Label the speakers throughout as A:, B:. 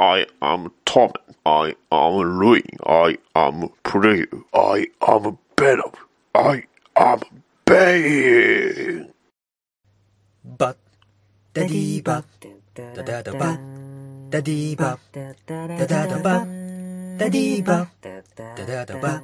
A: I am Tom. I am Louis. I am Prue. I am Venom. I am Bane.
B: バッダディバダダダバダディバダダダバダディバダダダバ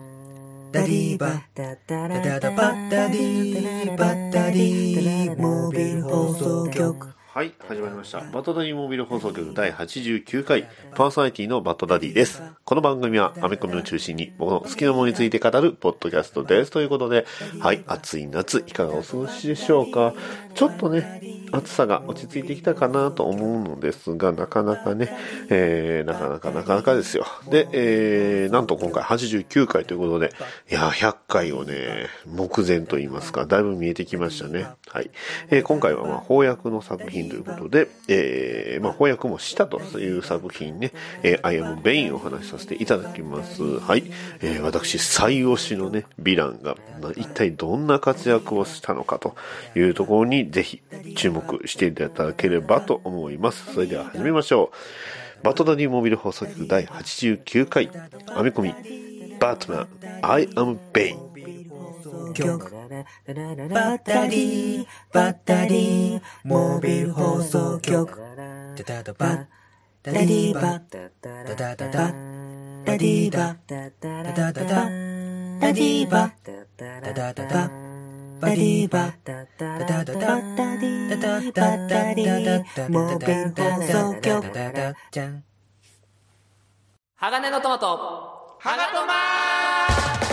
B: ダディバダダダバダディバダディモビル放送局
A: はい、始まりました。バッドダディモービル放送局第89回、パーソナリティのバッドダディです。この番組はアメコミを中心に僕の好きなものについて語るポッドキャストです。ということで、はい、暑い夏、いかがお過ごしでしょうか？ちょっとね、暑さが落ち着いてきたかなと思うのですが、なかなかね、えー、なかなかなかなかですよ。で、えー、なんと今回89回ということで、いや、100回をね、目前と言いますか、だいぶ見えてきましたね。はい。えー今回はまあ翻訳の作品ということで、えー、まあ翻訳もしたという作品ね、えー、I am Bane をお話しさせていただきます。はい。えー私、最推しのね、ヴィランが、一体どんな活躍をしたのかというところに、ぜひ注目していただければと思います。それでは始めましょう。バトダディモビル放送局第89回、アメコミ、バットマン、I am Bane。
B: バッダディバッダディモビル放送局。ダダダバダディバダダダダダディバダダダダダディバダダダダバディバダダダダダディダダダダディモビル放送局ダダじゃん
C: 鋼のトマト鋼トマ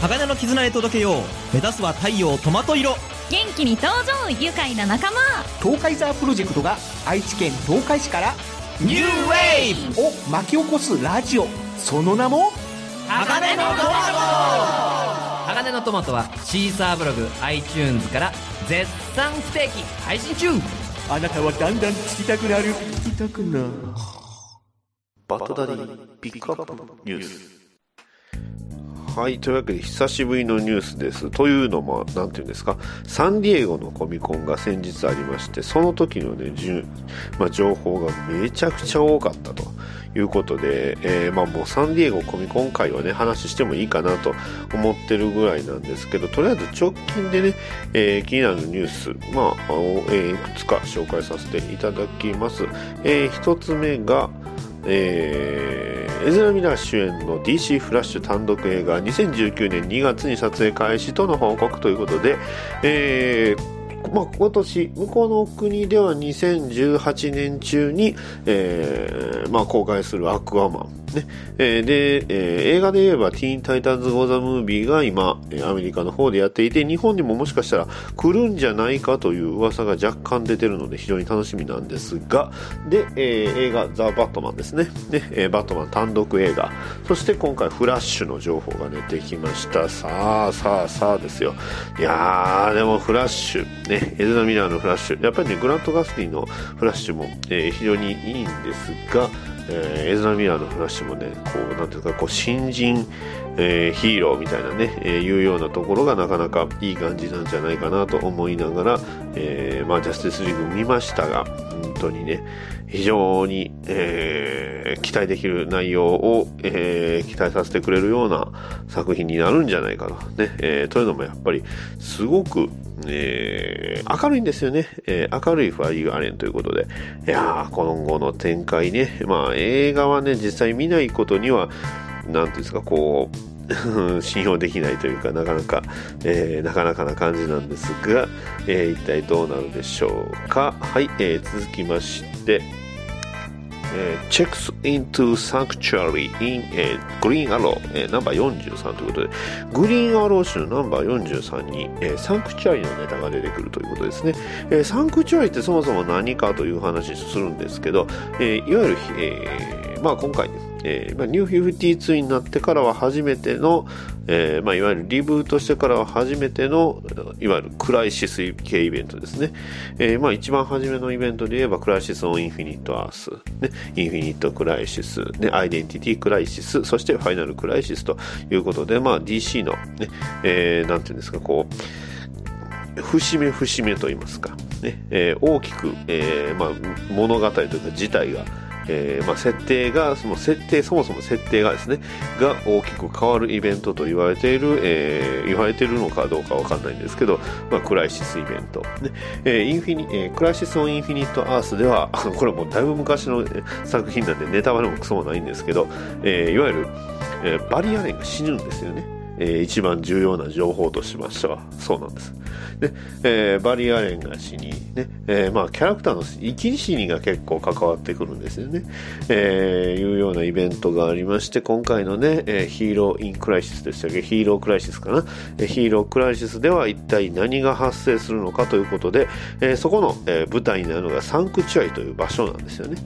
D: 鋼の絆へ届けよう。目指すは太陽トマト色。
E: 元気に登場愉快な仲間。
F: 東海ザープロジェクトが愛知県東海市から。
D: ニューウェーブ。
F: を巻き起こすラジオ。その名も
D: 鋼のトマ
C: 鋼のトマトはシーサーブログ iTunes から絶賛不定期配信中。
F: あなたはだんだん聞きたくなる。聞きたくなる。
A: バトダディピックアップニュース。はい。というわけで、久しぶりのニュースです。というのも、なんていうんですか、サンディエゴのコミコンが先日ありまして、その時のね、じゅまあ、情報がめちゃくちゃ多かったということで、えーまあもうサンディエゴコミコン会はね、話してもいいかなと思ってるぐらいなんですけど、とりあえず直近でね、えー気になるニュース、まあ、えーいくつか紹介させていただきます。えー一つ目が、えーエズラ・ミラー主演の DC フラッシュ単独映画2019年2月に撮影開始との報告ということで、えーまあ、今年向こうの国では2018年中に、えーまあ、公開するアクアマン、ね。えーで、えー映画で言えば「ティーン・タイタンズ・ゴー・ザ・ムービー」が今アメリカの方でやっていて日本にももしかしたら来るんじゃないかという噂が若干出てるので非常に楽しみなんですがで、えー映画「ザ・バットマン」ですね。ね、えーバットマン単独映画。そして今回フラッシュの情報が出てきました。さあさあさあですよ。いやーでもフラッシュ。ねエズラ・ミラーのフラッシュ。やっぱりねグラント・ガスティのフラッシュも、え非常にいいんですがえーエズラ・ミアの話もね、こう、なんていうか、こう、新人、えーヒーローみたいなね、えーいうようなところがなかなかいい感じなんじゃないかなと思いながら、えーまあ、ジャスティスリーグ見ましたが、本当にね、非常に、え期待できる内容を、え期待させてくれるような作品になるんじゃないかな。ね、えというのもやっぱり、すごく、え明るいんですよね。え明るいファイー・アレンということで。いやー、今後の展開ね。まあ、映画はね、実際見ないことには、なんていうんですか、こう、信用できないというか、なかなか、えーなかなかな感じなんですが、えー一体どうなるでしょうか。はい、えー続きまして、えー Checks into Sanctuary in、えー、Green Arrow、えーナンバー43ということで、グリーンアロー州のナンバー43に、えーサンクチュアリのネタが出てくるということですね。えーサンクチュアリってそもそも何かという話するんですけど、えーいわゆる、えーまあ今回ね、えーまあ、ニュー52になってからは初めての、えーまあ、いわゆるリブートしてからは初めてのいわゆるクライシス系イベントですね、えーまあ、一番初めのイベントで言えばクライシス・オン・インフィニット・アース、ね、インフィニット・クライシス、ね、アイデンティティ・クライシス。そしてファイナル・クライシスということで、まあ、DC の、ねえーなんていうんですかこう節目節目と言いますか、ねえー大きく、えーまあ、物語というか事態がえーまあ、設定が、その設定、そもそも設定がですね、が大きく変わるイベントと言われている、えー言われているのかどうかわかんないんですけど、まあ、クライシスイベント。ねえーインフィニえークライシス・オン・インフィニット・アースでは、あ のこれもうだいぶ昔の作品なんでネタバレもクソもないんですけど、えーいわゆる、えーバリー・アレンが死ぬんですよね。えー一番重要な情報としましては、そうなんです。で、えーバリー・アレンが死に、ね、えーまあ、キャラクターの生き死にが結構関わってくるんですよね。えーいうようなイベントがありまして、今回のね、えーヒーロー・イン・クライシスでしたっけ？ヒーロー・クライシスかな、えーヒーロー・クライシスでは一体何が発生するのかということで、えーそこの、えー舞台になるのがサンクチュアリという場所なんですよね。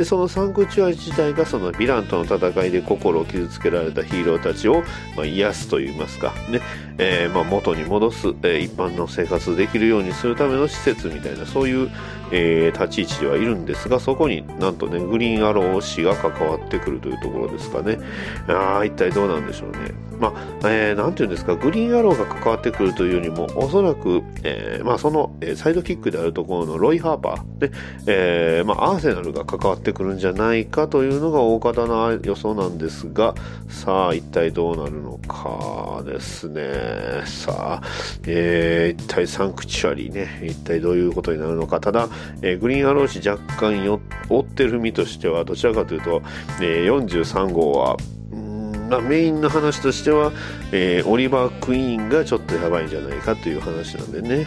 A: でそのサンクチュアリ自体がそのヴィランとの戦いで心を傷つけられたヒーローたちを、まあ、癒すといいますか、ね。えーまあ、元に戻す、えー一般の生活できるようにするための施設みたいなそういう、えー立ち位置ではいるんですがそこになんとねグリーンアロー氏が関わってくるというところですかね。あー一体どうなんでしょうね。まあ、えーなんていうんですかグリーンアローが関わってくるというよりもおそらく、えーまあ、その、えーサイドキックであるところのロイ・ハーパー、ねえーまあ、アーセナルが関わってくるんじゃないかというのが大方な予想なんですがさあ一体どうなるのかですね。さあ、えー一体サンクチュアリーね一体どういうことになるのか。ただ、えーグリーンアロー氏若干よ追ってる身としてはどちらかというと、えー43号はま、メインの話としては、えーオリバー・クイーンがちょっとやばいんじゃないかという話なんでね、はい。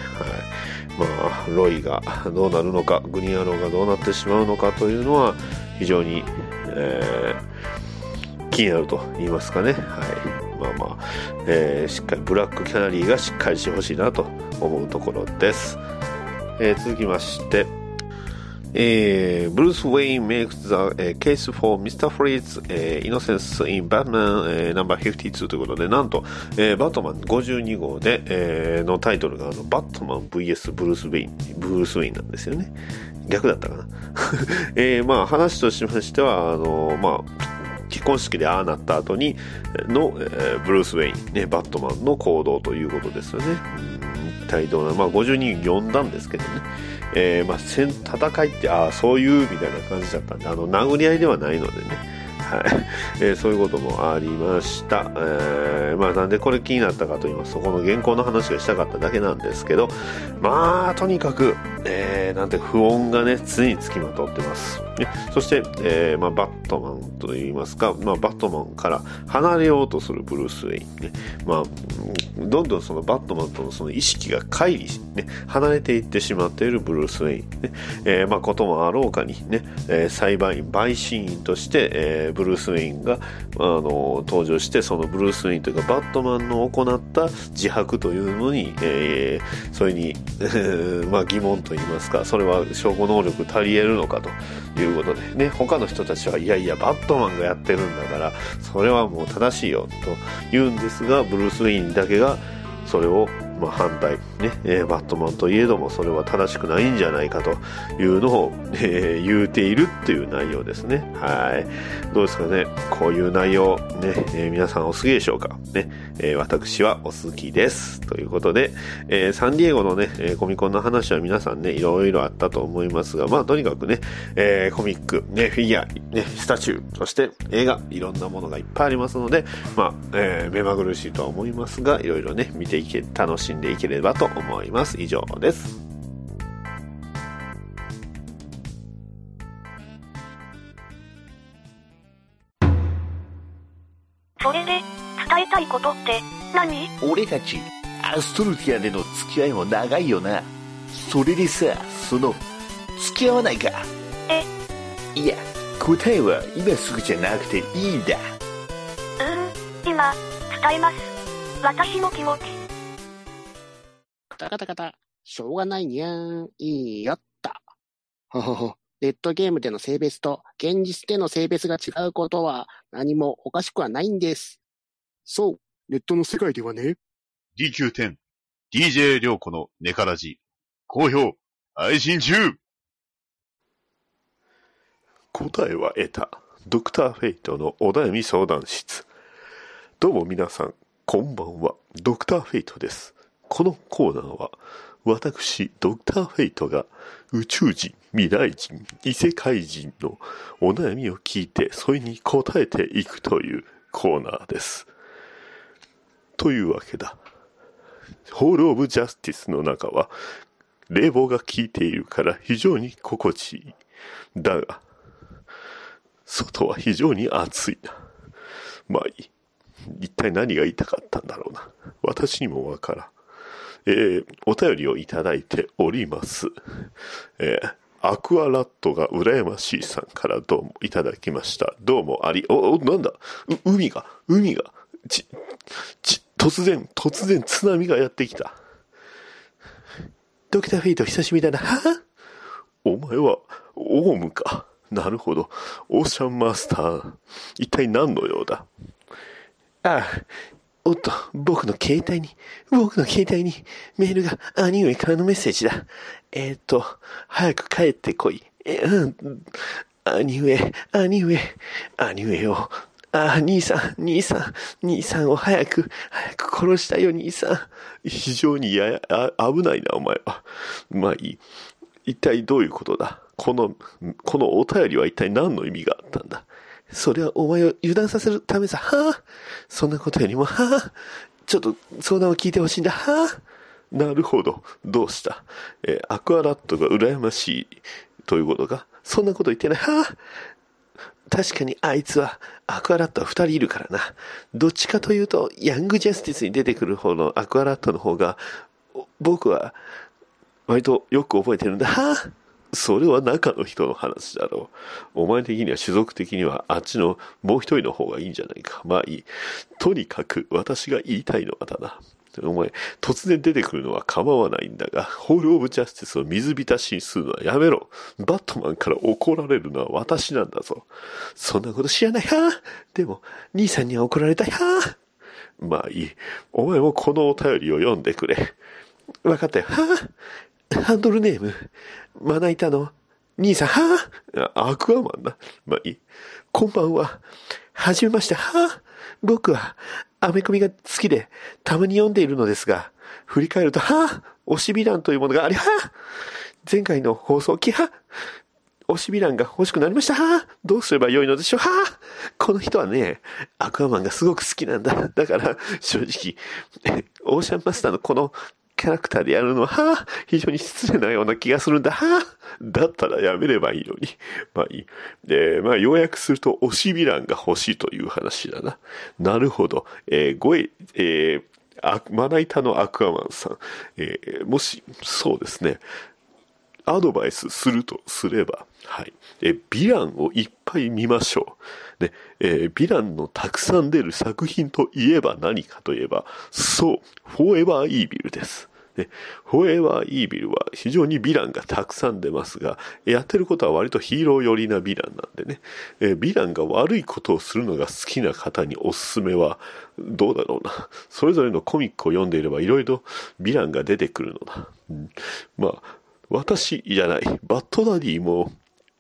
A: まあ、ロイがどうなるのかグリーンアローがどうなってしまうのかというのは非常に、えー気になると言いますかね、はい。まあまあえーしっかりブラックキャナリーがしっかりしてほしいなと思うところです、えー続きましてえー、ブルース・ウェイン makes the、えー case for Mr. Freeze、えー innocence in Batman、えー、No.52 ということで、なんと、えーバットマン52号で、えーのタイトルがあのバットマン VS ブルース・ウェイン、ブルース・ウェインなんですよね。逆だったかな。えーまあ話としましては、あのまあ、結婚式でああなった後にの、えーブルース・ウェイン、ね、バットマンの行動ということですよね。体どうな、まあ、52呼んだんですけどね。えーまあ、戦戦いって、ああ、そういうみたいな感じだったんで、あの、殴り合いではないのでね。はい。えーそういうこともありました。えーまあ、なんでこれ気になったかと言いますと、この原稿の話がしたかっただけなんですけど、まあ、とにかく、えーなんて不穏がね、常につきまとってます。ね、そして、えーまあ、バットマンと言いますか、まあ、バットマンから離れようとするブルース・ウェイン、ね。まあ、どんどんそのバットマンとのその意識が乖離し、ね、離れていってしまっているブルース・ウェイン、ね。えーまあ、こともあろうかにね、えー裁判員、陪審員として、えーブルース・ブルースウェインが、あの登場して、そのブルース・ウェインというか、バットマンの行った自白というのに、えーそれに、え ーまあ、疑問と言いますか、それは証拠能力足り得るのかということで、ね、他の人たちは、いやいや、バットマンがやってるんだから、それはもう正しいよ、と言うんですが、ブルース・ウェインだけが、それを、まあ、反対、ねえバットマンといえどもそれは正しくないんじゃないかというのを、えー言うているっていう内容ですね。はい。どうですかね。こういう内容、ね、えー皆さんお好きでしょうかね、えー私はお好きです。ということで、えーサンディエゴのね、えコミコンの話は皆さんね、いろいろあったと思いますが、まあとにかくね、えコミック、ね、フィギュア、ね、スタチュー、そして映画、いろんなものがいっぱいありますので、まあ、え目まぐるしいとは思いますが、いろいろね、見ていけ、楽しんでいければと思います。以上です。
G: それで、伝えたいことって何？
H: 俺たちアストルティアでの付き合いも長いよなそれでさその付き合わないか
G: え？
H: いや答えは今すぐじゃなくていいんだ
G: うーん、今、伝えます。私の気持ち。
I: カタカタカタ。しょうがないにゃーん。いいよっと。ほほほ。ネットゲームでの性別と現実での性別が違うことは何もおかしくはないんです。そう。ネットの世界ではね。
J: DQ10、DJ 涼子のネカラジ、好評、配信中
A: 答えは得た。ドクターフェイトのお悩み相談室。どうも皆さん、こんばんは。ドクターフェイトです。このコーナーは、私、ドクター・フェイトが宇宙人、未来人、異世界人のお悩みを聞いて、それに答えていくというコーナーです。というわけだ。ホール・オブ・ジャスティスの中は、冷房が効いているから非常に心地いい。だが、外は非常に暑いな。まあいい。一体何が言いたかったんだろうな。私にもわからん。えー、お便りをいただいております。えー、アクアラットが羨ましいさんからどうもいただきました。どうもあり、お、お、なんだ？海が、海が、ち、ち、突然、突然津波がやってきた。ドクターフェイト久しぶりだな。はお前は、オウムか？なるほど。オーシャンマスター。一体何の用だ？ああ、おっと、僕の携帯に、僕の携帯にメールが兄上からのメッセージだ。えー、っと、早く帰ってこい。え、うん、兄上、兄上、兄上よ。あ、兄さん、兄さん、兄さんを早く、早く殺したよ、兄さん。非常にやや、危ないな、お前は。まあいい。一体どういうことだ？この、このお便りは一体何の意味があったんだ？それはお前を油断させるためさ。はあそんなことよりも、はあちょっと相談を聞いてほしいんだ。はあなるほど。どうした？えーアクアラットが羨ましいということか？そんなこと言ってない。はあ確かにあいつは、アクアラットは二人いるからな。どっちかというと、ヤングジャスティスに出てくる方のアクアラットの方が、お僕は、割とよく覚えてるんだ。はあそれは中の人の話だろう。お前的には種族的にはあっちのもう一人の方がいいんじゃないか。まあいい。とにかく私が言いたいのはだな。お前、突然出てくるのは構わないんだが、ホール・オブ・ジャスティスを水浸しにするのはやめろ。バットマンから怒られるのは私なんだぞ。そんなこと知らない。はでも、兄さんには怒られたい。はまあいい。お前もこのお便りを読んでくれ。わかったよ。はハンドルネーム、まな板の、兄さん、はあアクアマンな。まあいい。こんばんは。はじめまして、はあ僕は、アメコミが好きで、たまに読んでいるのですが、振り返ると、はあ推しヴィランというものがあり、はあ前回の放送機、はあ推しヴィランが欲しくなりました。はどうすればよいのでしょう。はあこの人はね、アクアマンがすごく好きなんだ。だから、正直、オーシャンマスターのこのキャラクターでやるのは、非常に失礼なような気がするんだ。は、だったらやめればいいのに。まあいい。で、まあ要約すると、推しヴィランが欲しいという話だな。なるほど。えー、ごえ、えー、まな板のアクアマンさん。えー、もし、そうですね。アドバイスするとすれば、はい。え、ヴィランをいっぱい見ましょう。で、えーヴィランのたくさん出る作品といえば何かといえば、そう、フォーエバーイービルです。で、フォーエバーイービルは非常にヴィランがたくさん出ますが、やってることは割とヒーロー寄りなヴィランなんでね、ヴィランが悪いことをするのが好きな方におすすめは、どうだろうな。それぞれのコミックを読んでいればいろいろヴィランが出てくるのだ。うんまあ、私じゃない、バッドダディも、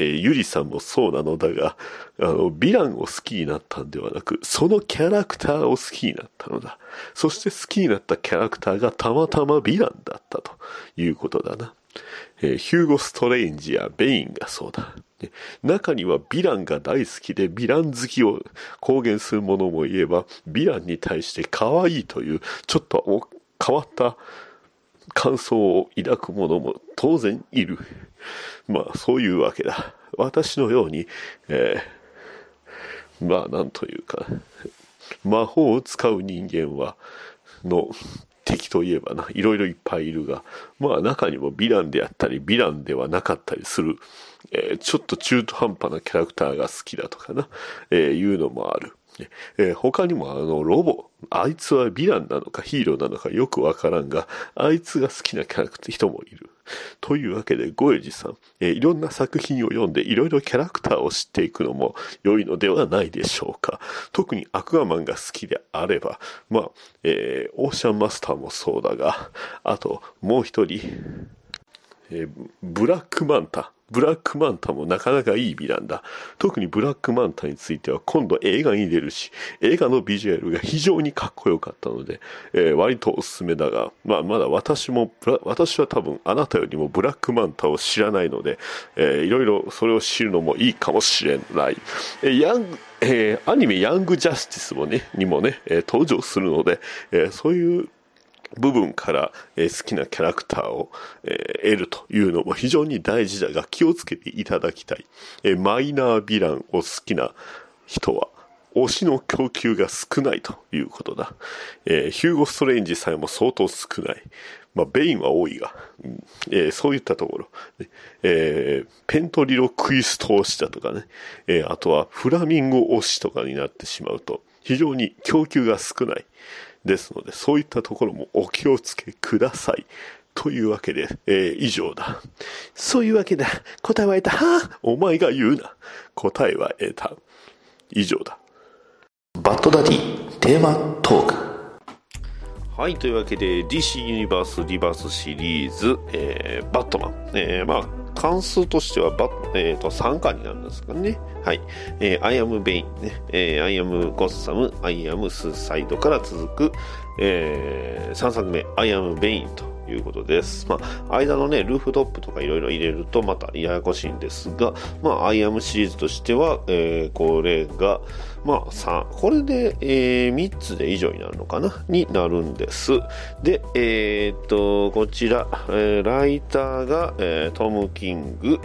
A: えーゆりさんもそうなのだが、あの、ヴィランを好きになったんではなく、そのキャラクターを好きになったのだ。そして好きになったキャラクターがたまたまヴィランだったということだな。えーヒューゴ・ストレインジやベインがそうだ。中にはヴィランが大好きでヴィラン好きを公言する者もいれば、ヴィランに対して可愛いという、ちょっと変わった感想を抱く者も当然いる。まあ、そういうわけだ。私のように、えーまあ、なんというか、魔法を使う人間は、の敵といえばな、いろいろいっぱいいるが、まあ中にもヴィランであったり、ヴィランではなかったりする、えーちょっと中途半端なキャラクターが好きだとかな、えーいうのもある。えー他にもあの、ロボ、あいつはヴィランなのかヒーローなのかよくわからんが、あいつが好きなキャラクター人もいる。というわけで、ゴエジさん、えーいろんな作品を読んでいろいろキャラクターを知っていくのも良いのではないでしょうか。特にアクアマンが好きであれば、まあ、えーオーシャンマスターもそうだが、あともう一人、えーブラックマンタ。ブラックマンタもなかなかいいヴィランだ。特にブラックマンタについては今度映画に出るし、映画のビジュアルが非常にかっこよかったので、えー割とおすすめだが、まあまだ私も、私は多分あなたよりもブラックマンタを知らないので、えーいろいろそれを知るのもいいかもしれない。えーヤング、えーアニメヤングジャスティスもね、にもね、え登場するので、えそういう部分から、え好きなキャラクターを、え得るというのも非常に大事だが気をつけていただきたい。えマイナーヴィランを好きな人は、推しの供給が少ないということだ。えーヒューゴ・ストレンジさえも相当少ない。まあ、ベインは多いが、うんえーそういったところ、えーペントリロクイスト推しだとかね、えーあとはフラミンゴ推しとかになってしまうと、非常に供給が少ない。ですので、そういったところもお気をつけください。というわけで、えー以上だ。そういうわけだ。答えは得た。はあお前が言うな。答えは得た。以上だ。
H: バッドダディテーマトーク
A: はい、というわけで DC ユニバースリバースシリーズ、えーバットマン。えーまあ、関数としてはバ、えーと3巻になるんですかね。はい。えー、I am Bane ね。えー、I am Gotham, I am Suicide から続く、え3作目、I am Bane ということです。まあ、間のね、ルーフトップとかいろいろ入れるとまたややこしいんですが、まあ、I am シリーズとしては、えーこれが、まあ、3、これで、えー3つで以上になるのかな？になるんです。で、えーっと、こちら、えーライターが、えートム・キング、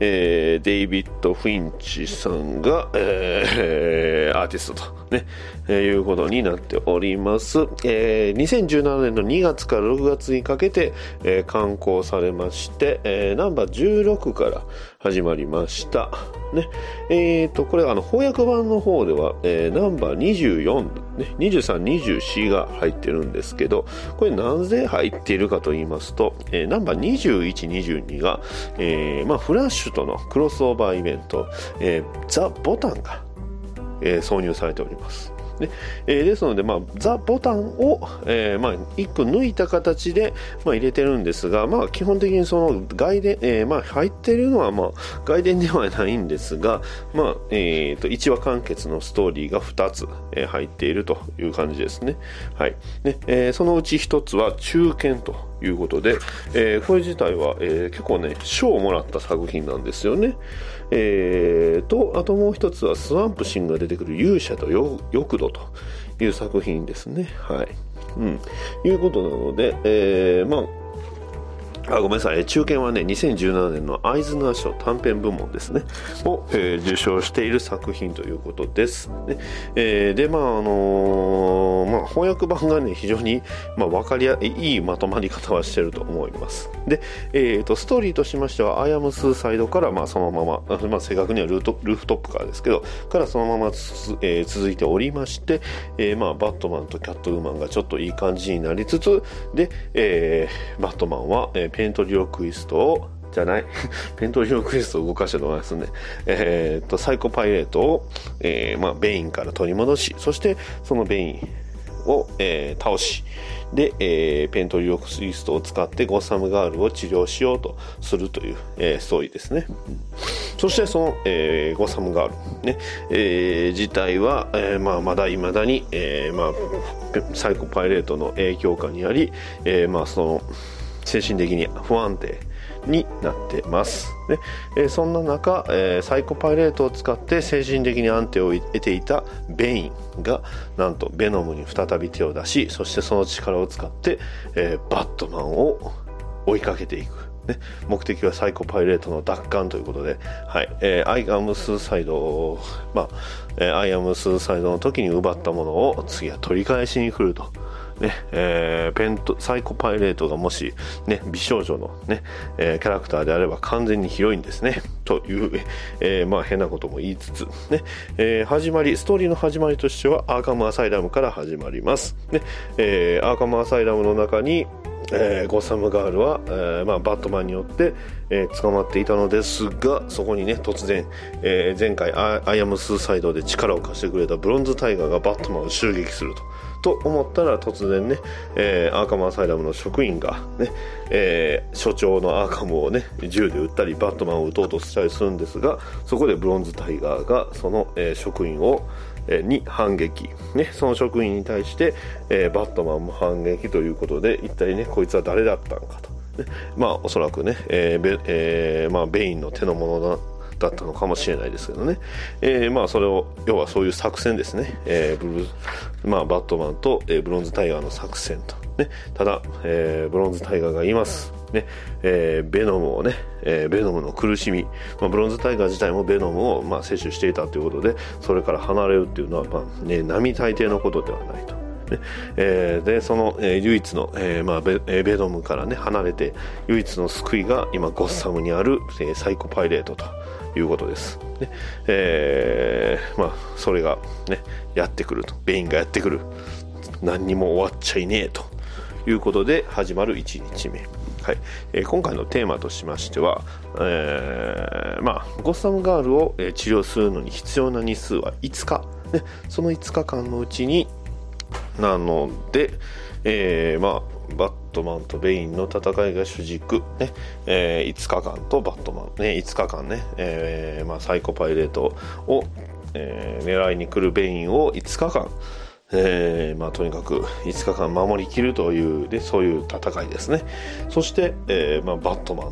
A: えーデイビッド・フィンチさんが、えーアーティストと、ね、えーいうことになっております。えー2017年の2月から6月にかけて、えー刊行されまして、えーナンバー16から始まりました。ね。えーと、これあの翻訳版の方では、えーナンバー24、ね、23、24が入ってるんですけど、これなぜ入っているかと言いますと、えーナンバー21、22が、えーまあ、フラッシュとのクロスオーバーイベント、えーザ・ボタンが、えー挿入されております。ねえーですので、まあ、ザ・ボタンを、えーまあ、1個抜いた形で、まあ、入れてるんですが、まあ、基本的にその外伝、えーまあ、入ってるのは、まあ、外伝ではないんですが、まあえー、と1話完結のストーリーが2つ、えー入っているという感じですね。はいねえーそのうち1つは中堅ということで、えーこれ自体は、えー結構ね、賞をもらった作品なんですよね。えーと、あともう一つはスワンプシンが出てくる勇者と欲度という作品ですね。はい。うん。いうことなので、えーまあ、あごめんなさい、中堅はね、2017年のアイズナー賞短編部門ですね、を、えー受賞している作品ということです。ねえーで、まあ、あのーまあ、翻訳版がね、非常に、まあ、わかりや、いいまとまり方はしてると思います。で、えーと、ストーリーとしましては、アイアムスーサイドから、まあ、そのまま、まあ、正確にはルートルーフトップからですけど、からそのままつ、えー続いておりまして、えーまあ、バットマンとキャットウーマンがちょっといい感じになりつつ、で、えーバットマンは、えーペントリオクイストを、じゃない？ペントリオクイストを動かしてもらいますね。えーっと、サイコパイレートを、えーまあ、ベインから取り戻し、そして、そのベインを、えー倒し、で、えーペントリオクイストを使ってゴッサムガールを治療しようとするという、えーストーリーですね。そしてその、えーゴッサムガール、ねえー自体は、えーまあ、まだ未だに、えーまあ、サイコパイレートの影響下にあり、えーまあ、その精神的に不安定になってます。ねえそんな中、えサイコパイレートを使って精神的に安定を得ていたベインがなんとベノムに再び手を出しそしてその力を使って、えバットマンを追いかけていく。ね、目的はサイコパイレートの奪還ということで、はい、えー、アイアムスーサイド、まあ、えーアイアムスーサイドの時に奪ったものを次は取り返しに来ると。ね、えーペント、サイコパイレートがもし、ね、美少女のね、えーキャラクターであれば完全にヒロインですね。という、えーまあ変なことも言いつつ、ね、えー始まり、ストーリーの始まりとしてはアーカムアサイラムから始まります。ね、えーアーカムアサイラムの中に、えーゴッサムガールは、えーまあ、バットマンによって、えー捕まっていたのですがそこにね突然、えー前回アアイアムスーサイドで力を貸してくれたブロンズタイガーがバットマンを襲撃すると。と思ったら突然ね、えーアーカムアサイラムの職員がね、えー所長のアーカムをね銃で撃ったりバットマンを撃とうとしたりするんですがそこでブロンズタイガーがその、えー職員をに反撃、ね、その職員に対して、えーバットマンも反撃ということで一体ねこいつは誰だったのかと、ね、まあおそらくね、えーベえーまあ、ベインの手の物だだったのかもしれないですけどね、えーまあそれを要はそういう作戦ですね、えブルーまあ、バットマンと、えブロンズタイガーの作戦と、ね、ただ、えブロンズタイガーがいます。ねえーベノムをね、えーベノムの苦しみ、まあ、ブロンズタイガー自体もベノムを、まあ、摂取していたということでそれから離れるっていうのは、まあね、並大抵のことではないと。ねえーでその、えー唯一の、えーまあ、ベベノムから、ね、離れて唯一の救いが今ゴッサムにある、えーサイコパイレートということです、ねえーまあ、それが、ね、やってくると。ベインがやってくる。何にも終わっちゃいねえということで始まる1日目、はい。えー今回のテーマとしましては、えーまあ、ゴッサムガールを、治療するのに必要な日数は5日、ね、その5日間のうちになので、えーまあ、バットマンとベインの戦いが主軸、ね。えー5日間とバットマン、ね、5日間ね、えーまあ、サイコパイレートを、え狙いに来るベインを5日間、えーまあ、とにかく5日間守りきるというでそういう戦いですねそして、えーまあ、バットマ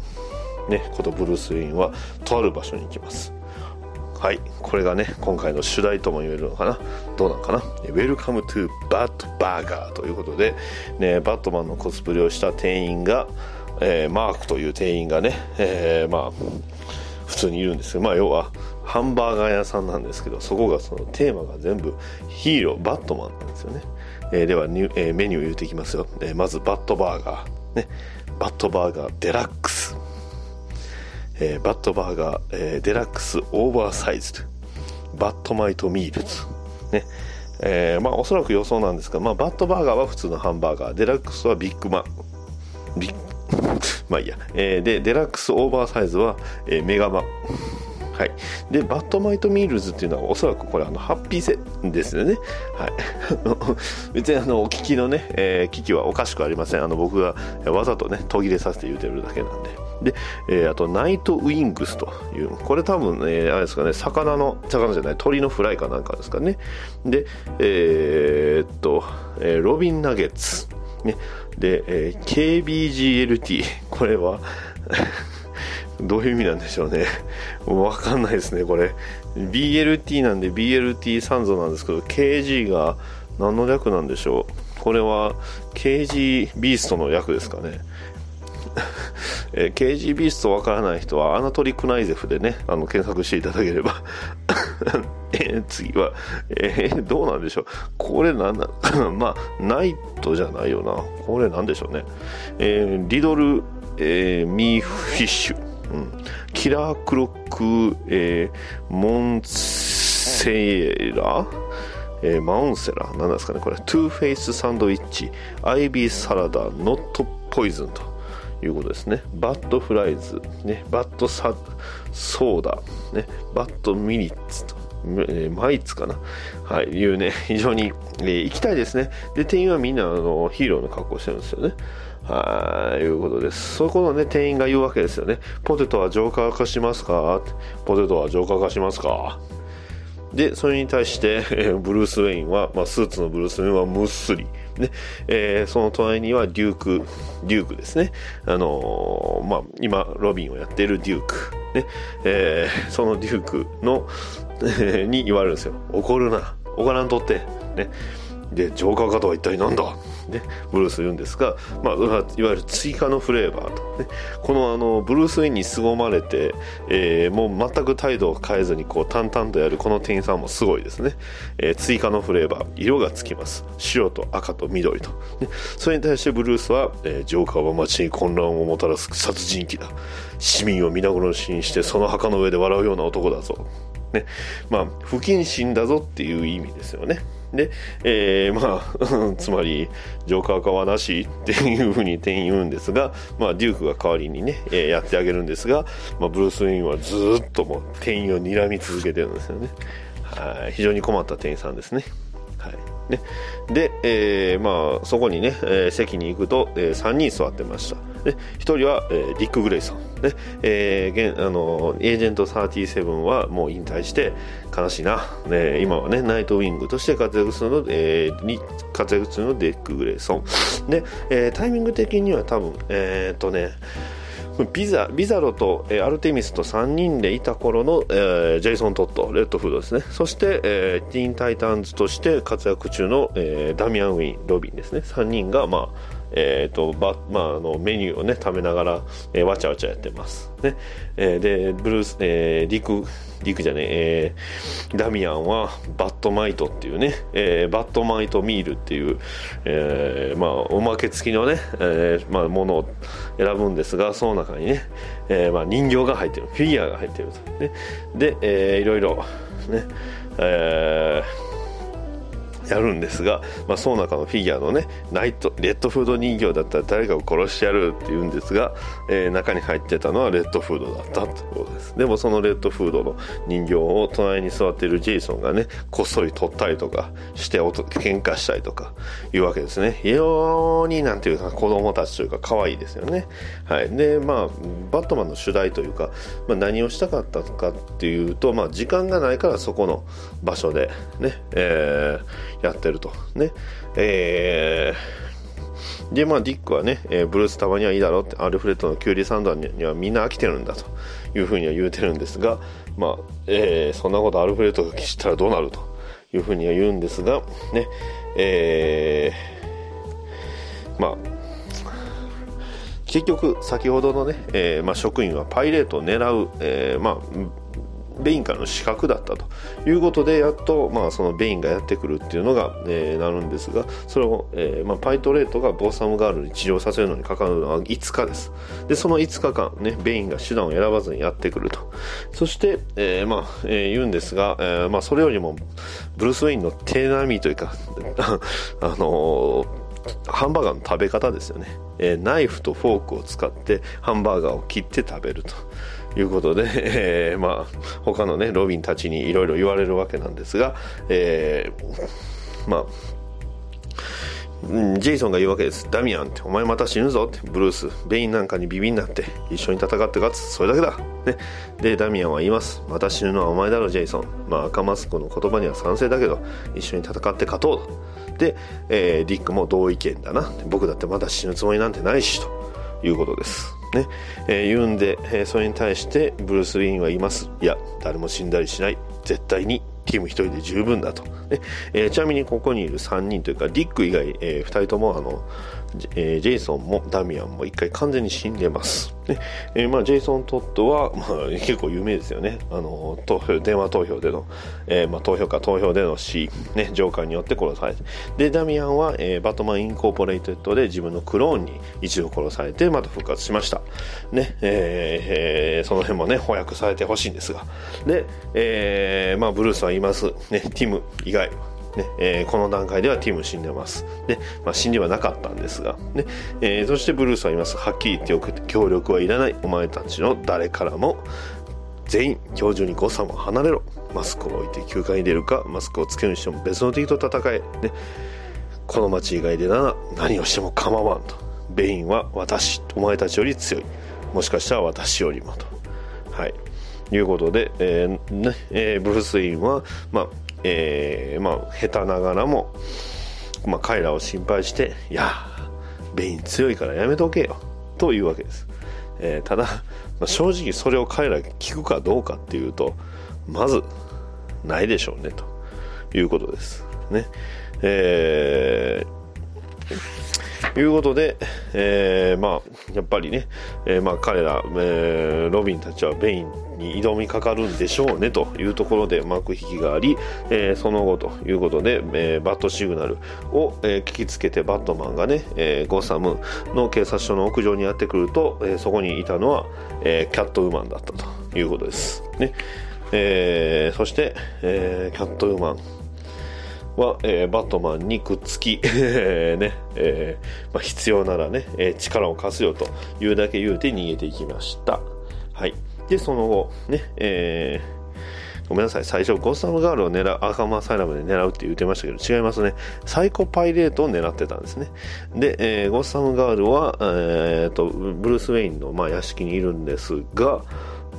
A: ン、ね、ことブルース・ウェインはとある場所に行きますはい、これがね、今回の主題とも言えるのかな。どうなんかな。Welcome to Bad Burger ということで、ね、バットマンのコスプレをした店員が、えーマークという店員がね、えまあ、普通にいるんですけど、まあ、要は、ハンバーガー屋さんなんですけど、そこがそのテーマが全部ヒーロー、バットマンなんですよね。えーではニュ、えーメニューを言っていきますよ。えーまず、バットバーガー。ね、バットバーガーデラックス。えーバットバーガー、えーデラックスオーバーサイズバットマイトミールズ、ねえーまあ、おそらく予想なんですが、まあ、バットバーガーは普通のハンバーガーデラックスはビッグマックビッ まあいいや、えーでデラックスオーバーサイズは、えーメガマックはい、でバットマイトミールズっていうのはおそらくこれあのハッピーセットですよね、はい、別にあのお聞きのね、えー機器はおかしくありません。あの僕がわざとね途切れさせて言うてるだけなんで。で、えーあとナイトウィングスというこれ多分、えーあれですかね魚の魚じゃない鳥のフライかなんかですかね。でえーっと、えロビンナゲッツ。ね、で、えー KBGLT これはどういう意味なんでしょうね。わかんないですね、これ。BLT なんで BLT サンゾなんですけど、KG が何の略なんでしょう。これは KG ビーストの略ですかね。えー KG ビーストわからない人はアナトリ・クナイゼフでね、あの検索していただければ。えー次は、えーどうなんでしょう。これなんだ、まあ、ナイトじゃないよな。これなんでしょうね。えーリドル、えーミーフィッシュ。うん、キラークロック、えーモンセラ？えーマウンセラなんですかねこれ。トゥーフェイスサンドイッチアイビーサラダノットポイズンということですね。バッドフライズ、ね、バッドサソーダ、ね、バッドミニッツと。えーマイツかな？はい、いうね、非常に、えー行きたいですね。で、店員はみんな、あの、ヒーローの格好してるんですよね。はい、いうことです。そこのね、店員が言うわけですよね。ポテトは浄化化しますか？ポテトは浄化化しますか？で、それに対して、えブルース・ウェインは、まあ、スーツのブルース・ウェインはむっすり。ね、えーその隣にはデューク、デュークですね。あのーまあ、今、ロビンをやっているデューク。ね、えーそのデュークの、えに言われるんですよ。怒るな。怒らんとって。ね。で、ジョーカーかとは一体何だ？ね、ブルース言うんですが、まあ、いわゆる追加のフレーバーと、ね、このあのブルース・ウェインに凄まれて、えーもう全く態度を変えずにこう淡々とやるこの店員さんもすごいですね、えー追加のフレーバー色がつきます。白と赤と緑と、ね、それに対してブルースは、えージョーカーは街に混乱をもたらす殺人鬼だ。市民を皆殺しにしてその墓の上で笑うような男だぞ。ね。まあ、不謹慎だぞっていう意味ですよね。で、えー、まあ、つまり、ジョーカー化はなしっていうふうに店員言うんですが、まあ、デュークが代わりにね、えー、やってあげるんですが、まあ、ブルース・ウィンはずっともう店員を睨み続けてるんですよね。はい、非常に困った店員さんですね。はい。ね、で、えーまあ、そこにね、えー席に行くと、えー3人座ってました。で、1人は、えーディック・グレイソン。で、えー現あのエージェント37はもう引退して悲しいな。ね、今はね、ナイトウィングとして活躍するの、えーに活躍するのディック・グレイソン。で、えータイミング的には多分、えーっとね、ビザビザロと、えーアルテミスと3人でいた頃の、えージェイソン・トッド、レッドフードですね。そして、えーティーン・タイタンズとして活躍中の、えーダミアン・ウェイン、ロビンですね。3人が、まあ、えーとまあ、あのメニューを、ね、食べながら、えーわちゃわちゃやってます、ね。えーでブルース、えーリクリクじゃねえーダミアンはバットマイトっていうね、えーバットマイトミールっていう、えーまあ、おまけ付きのね、えーまあ、ものを選ぶんですがその中にね、えーまあ、人形が入ってる。フィギュアが入ってると、ね、で、えーいろいろね、えーやるんですが、まあ、その中のフィギュアのねナイトレッドフード人形だったら誰かを殺してやるって言うんですが、えー中に入ってたのはレッドフードだったってことです。でもそのレッドフードの人形を隣に座っているジェイソンがねこっそり取ったりとかして喧嘩したりとかいうわけですね。非常になんていうか子供たちというか可愛いですよね。はい。でまあバットマンの主題というか、まあ、何をしたかったかっていうと、まあ、時間がないからそこの場所でね、えーやってると。ね。えーでまあディックはね、えーブルースたまにはいいだろうってアルフレッドのキュウリサンダーにはみんな飽きてるんだというふうには言うてるんですがまあ、えーそんなことアルフレッドが知ったらどうなるというふうには言うんですがねえーまあ結局先ほどのね、えーまあ、職員はパイレートを狙う、えーまあベインからの資格だったと。いうことでやっと、まあ、そのベインがやってくるっていうのが、えーなるんですがそれを、えまあ、パイトレートがボーサムガールに治療させるのにかかるのは5日です。でその5日間、ね、ベインが手段を選ばずにやってくると。そして、えまあえ言うんですが、えまあ、それよりもブルース・ウェインの手並みというか あのハンバーガーの食べ方ですよね、えーナイフとフォークを使ってハンバーガーを切って食べるということで、えーまあ、他のねロビンたちにいろいろ言われるわけなんですが、えーまあジェイソンが言うわけです。ダミアンって、お前また死ぬぞって、ブルース、ベインなんかにビビんなって、一緒に戦って勝つ、それだけだ。ね。で、ダミアンは言います。また死ぬのはお前だろ、ジェイソン。まあ、赤マスクの言葉には賛成だけど、一緒に戦って勝とうと。で、えーディックも同意見だな。僕だってまだ死ぬつもりなんてないし、ということです。ね。えー言うんで、えーそれに対して、ブルース・ウィーンは言います。いや、誰も死んだりしない。絶対にティム1人で十分だと、ねえーちなみにここにいる3人というかディック以外、え2人ともあの、えージェイソンもダミアンも一回完全に死んでます、ね。えーまあ、ジェイソン・トッドは、まあ、結構有名ですよね。あの投票電話投票での、えーまあ、投票か投票での死、ね、ジョーカーによって殺されて。でダミアンは、えーバットマン・インコーポレイテッドで自分のクローンに一度殺されてまた復活しました、ね。ええーその辺もね翻訳されてほしいんですが。で、えーまあ、ブルースはいます、ね、ティム以外ねえーこの段階ではティム死んでます。で、まあ、死んではなかったんですが、ねえーそしてブルースは言います。はっきり言っておく。協力はいらない。お前たちの誰からも全員今日中に誤差も離れろ。マスクを置いて休暇に出るか、マスクをつけるにしても別の敵と戦え。ね、この町以外でなら何をしても構わんと。ベインは私、お前たちより強い。もしかしたら私よりもと。はい。いうことで、えーねえーブルース・ウィンは、まあえーまあ、下手ながらも、まあ、彼らを心配して「いやベイン強いからやめとけよ」というわけです、えーただ、まあ、正直それを彼らが聞くかどうかっていうとまずないでしょうねということです。ね。えーいうことで、えーまあ、やっぱりね、えーまあ、彼ら、えーロビンたちはベインに挑みかかるんでしょうねというところで幕引きがあり、えーその後ということで、えーバットシグナルを、えー聞きつけてバットマンがね、えーゴサムの警察署の屋上にやってくると、えーそこにいたのは、えーキャットウーマンだったということです。ねえーそして、えーキャットウーマンは、えーバットマンにくっつき、え ねえーまあ、必要ならね、えー力を貸すよというだけ言うて逃げていきました。はい。で、その後、ね、えごめんなさい、最初、ゴッサムガールを狙う、アーカムアサイラムで狙うって言ってましたけど、違いますね。サイコパイレートを狙ってたんですね。で、えゴッサムガールは、えーと、ブルース・ウェインの、まあ、屋敷にいるんですが、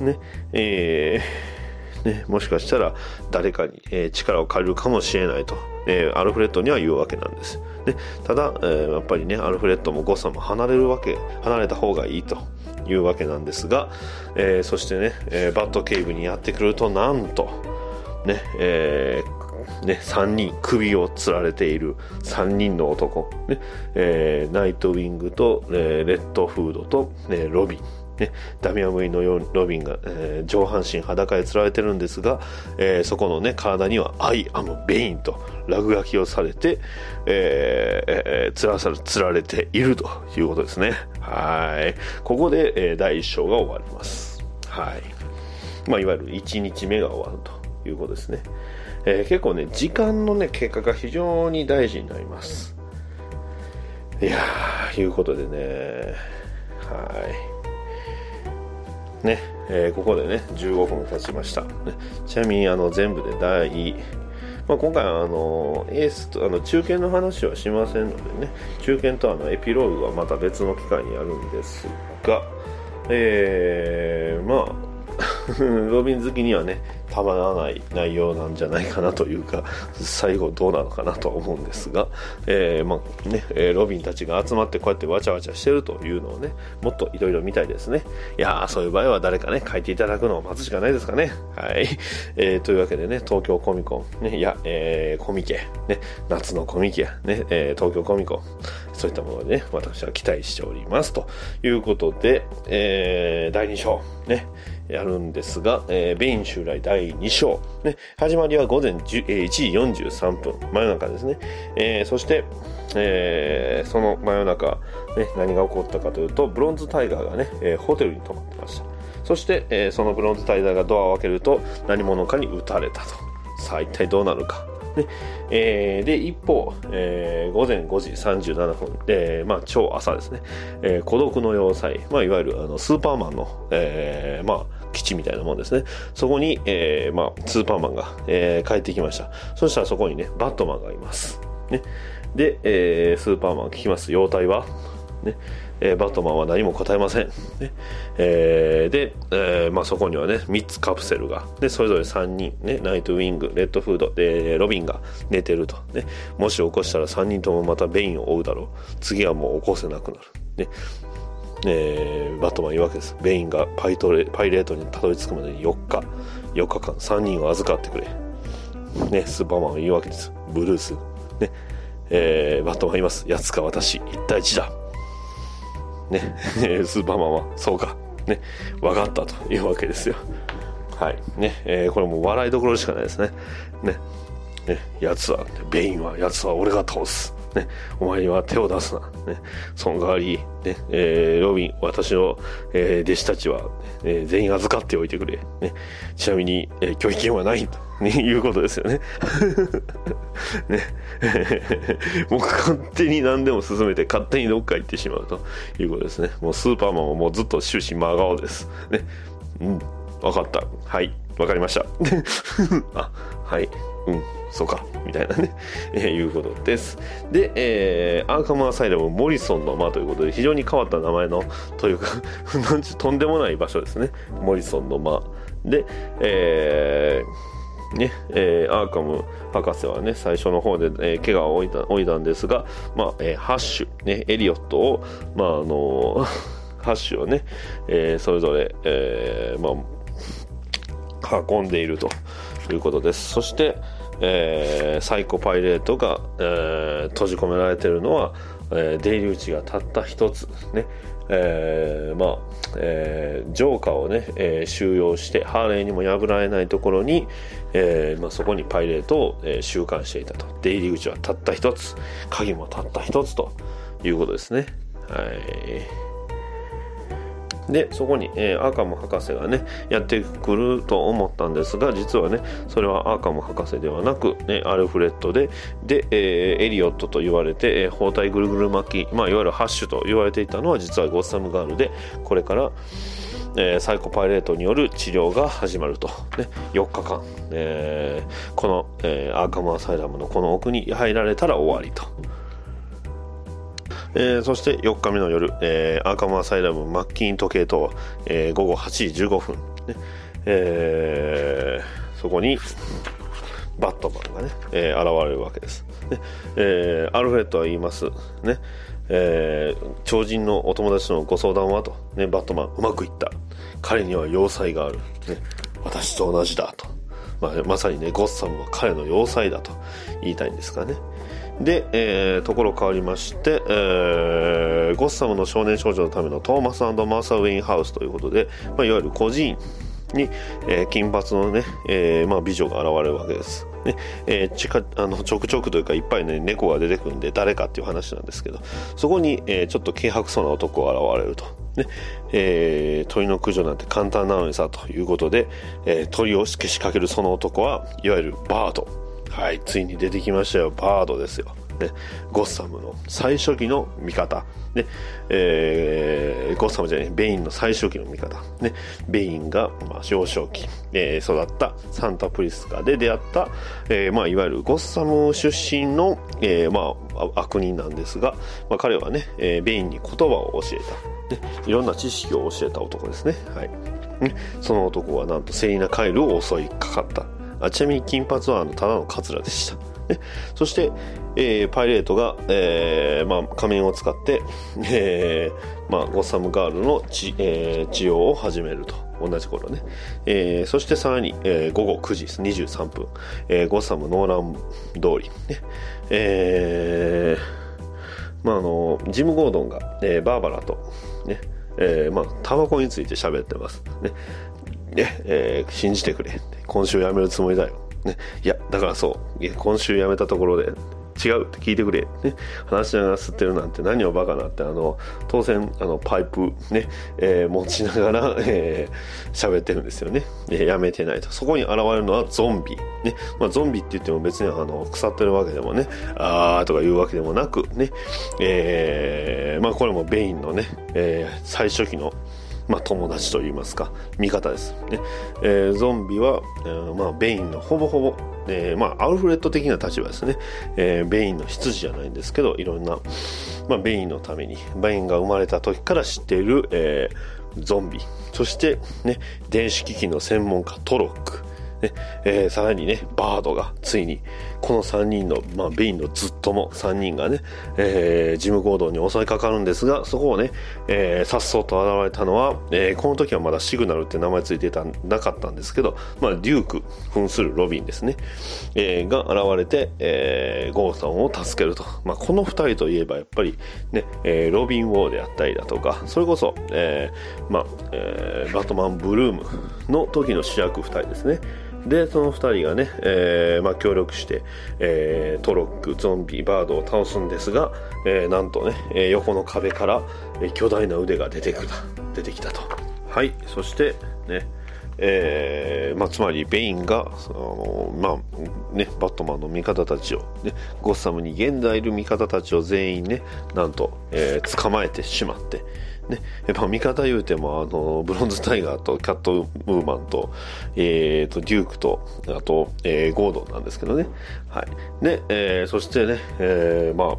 A: ね、えーね、もしかしたら誰かに、えー力を借りるかもしれないと、えーアルフレッドには言うわけなんです。でただ、えーやっぱりね、アルフレッドもゴッサも離れるわけ、離れた方がいいというわけなんですが、えそしてね、えバットケイブにやってくると、なんと、ね、えね、3人、首をつられている3人の男、ねえーナイトウィングと、えーレッドフードと、ね、ロビン、ね、ダミアン・ウェイのロビンが、えー上半身裸でつられてるんですが、えーそこの、ね、体には「I am ベイン」と落書きをされて、えーえつらさつられているということですね。はい。ここで、えー第1章が終わります。はい、まあ、いわゆる1日目が終わるということですね、えー結構ね時間のね結果が非常に大事になりますいやーいうことでねはいね、えーここでね15分経ちました、ね、ちなみにあの全部で第まあ、今回はあのエースとあの中堅の話はしませんのでね中堅とあのエピローグはまた別の機会にやるんですが、えー、まあ ロビン好きにはねたまらない内容なんじゃないかなというか最後どうなのかなとは思うんですが、えーまあねロビンたちが集まってこうやってわちゃわちゃしてるというのをねもっといろいろ見たいですね。いやーそういう場合は誰かね書いていただくのを待つしかないですかね。はい、えーというわけでね東京コミコン、ね、いや、えーコミケ、ね、夏のコミケ、ねえ東京コミコン。そういったものでね私は期待しております。ということで、えー第2章。ね。やるんですが、えーベイン襲来第2章、ね、始まりは午前10、えー1時43分、真夜中ですね。えーそして、えーその真夜中、ね、何が起こったかというと、ブロンズタイガーがね、えーホテルに泊まってました。そして、えーそのブロンズタイガーがドアを開けると、何者かに撃たれたと。さあ、一体どうなるか。ね。えーで一方、えー午前5時37分、えーまあ、超朝ですね、えー孤独の要塞、まあ、いわゆるあのスーパーマンの、えーまあ、基地みたいなもんですね。そこに、えーまあ、スーパーマンが、えー帰ってきました。そしたらそこにねバットマンがいます、ね、で、えースーパーマン聞きます。容体は、ね。えーバットマンは何も答えません、ね。えーで、えーまあ、そこにはね3つカプセルが。でそれぞれ3人、ね、ナイトウィングレッドフードでロビンが寝てると、ね、もし起こしたら3人ともまたベインを追うだろう。次はもう起こせなくなる、ね。えーバットマン言うわけです。ベインがパイトレパイレートにたどり着くまでに4日。4日間。3人を預かってくれ。ね、スーパーマンは言うわけです。ブルース。ね、えーバットマン言います。奴か私、一対一だ。ね、スーパーマンは、そうか。ね、分かったというわけですよ。はい。ね、えーこれも笑いどころしかないですね。ね、ね、奴は、ベインは、奴は俺が倒す。ね、お前には手を出すな。ね、その代わり、ね、えーロビン、私の、えー弟子たちは、えー全員預かっておいてくれ。ね、ちなみに、えー拒否権はないと、ね、ね いうことですよね。ね、もう勝手に何でも進めて勝手にどっか行ってしまうということですね。もうスーパーマンはもうずっと終始真顔です。ね、うん、わかった。はい、わかりました。あ、はい、うん、そうか、みたいなね、えーいうことです。で、えーアーカムアサイラムモリソンの間ということで、非常に変わった名前の、というか、なんちとんでもない場所ですね。モリソンの間。で、えーねえーアーカム博士はね最初の方で、えー怪我を負いた負いたんですが、まあえーハッシュ、ね、エリオットを、まああの ハッシュをね、えーそれぞれ、えーまあ、運んでいるということです。そして、えーサイコパイレートが、えー閉じ込められているのは、えー出入り口がたった一つねえーまあえージョーカーをね、えー収容してハーレーにも破られないところに、えーまあ、そこにパイレートを、えー収監していたと。出入り口はたった一つ鍵もたった一つということですね。はい。でそこに、えーアーカム博士がねやってくると思ったんですが実はねそれはアーカム博士ではなく、ね、アルフレッドでで、えーエリオットと言われて、えー包帯ぐるぐる巻き、まあ、いわゆるハッシュと言われていたのは実はゴッサムガールでこれからえーサイコパイレートによる治療が始まると、ね、4日間、えーこの、えーアーカムアサイラムのこの奥に入られたら終わりと。えーそして4日目の夜、えーアーカムアサイラムマッキン時計と、えー午後8時15分、ねえーそこにバットマンがね、えー現れるわけです、ねえーアルフレッドは言います。ね、えー超人のお友達のご相談はと、ね、バットマンうまくいった。彼には要塞がある、ね、私と同じだと、まあ、まさにねゴッサムは彼の要塞だと。言いたいんですかね。で、えーところ変わりまして、えーゴッサムの少年少女のためのトーマスマーサー・ウェインハウスということで、まあ、いわゆる孤児院に、えー金髪のね、えーまあ、美女が現れるわけです。ねえーちかあのちょくちょくというかいっぱいね猫が出てくるんで誰かっていう話なんですけどそこに、えーちょっと軽薄そうな男が現れると、ねえー鳥の駆除なんて簡単なのにさということで、えー鳥をけしかけるその男はいわゆるバード。はいついに出てきましたよ。バードですよ。ね、ゴッサムの最初期の味方、ねえーゴッサムじゃないベインの最初期の味方、ね、ベインが、まあ、幼少期、えー育ったサンタプリスカで出会った、えーまあ、いわゆるゴッサム出身の、えーまあ、悪人なんですが、まあ、彼はね、えーベインに言葉を教えた、ね、いろんな知識を教えた男ですね,、はい、ねその男はなんとセリナ・カイルを襲いかかった。あちなみに金髪はあのただのカツラでした。ね、そして、えーパイレートが、えーまあ、仮面を使って、えーまあ、ゴッサムガールの治,、えー治療を始めると。同じ頃ね、えーそしてさらに、えー午後9時23分、えーゴッサムノーラン通り、ね。えーまあ、あのジム・ゴードンが、えーバーバラと、ねえーまあ、タバコについて喋ってます、ね。ねえー信じてくれ。今週辞めるつもりだよ、ね、いやだからそう。今週辞めたところで。違うって聞いてくれ、ね、話しながら吸ってるなんて何をバカなってあの当然あのパイプね、えー持ちながら えー喋、ってるんですよね、えーやめてないと。そこに現れるのはゾンビ、ね。まあ、ゾンビって言っても別にあの腐ってるわけでもねあーとか言うわけでもなくね、えーまあ、これもベインのね、えー最初期のまあ、友達といいますか味方です、ね。えーゾンビは、えーまあ、ベインのほぼほぼ、えーまあ、アルフレッド的な立場ですね、えーベインの執事じゃないんですけどいろんな、まあ、ベインのためにベインが生まれた時から知っている、えーゾンビ。そして、ね、電子機器の専門家トログ。ねえーさらにねバードがついにこの3人の、まあ、ベインのずっとも3人がね、えージム・ゴードンに襲いかかるんですがそこをねえーさっそうと現れたのは、えーこの時はまだシグナルって名前ついてたなかったんですけど、まあ、デューク扮するロビンですね、えーが現れて、えーゴーさんを助けると、まあ、この2人といえばやっぱりね、えーロビン・ウォーであったりだとかそれこそ、えーまあえーバットマン・ブルームの時の主役2人ですね。でその2人がね、えーまあ、協力して、えートロックゾンビバードを倒すんですが、えーなんとね、横の壁から、巨大な腕が出てくる出てきたと。はいそしてねえーまあ、つまりベインがその、まあね、バットマンの味方たちを、ね、ゴッサムに現在いる味方たちを全員ねなんと、えー捕まえてしまって、ね、やっぱ味方言うてもあのブロンズタイガーとキャットムーマンと,、えー、とデュークとあと、えーゴードンなんですけどね、はい。でえーそしてね、えーまあ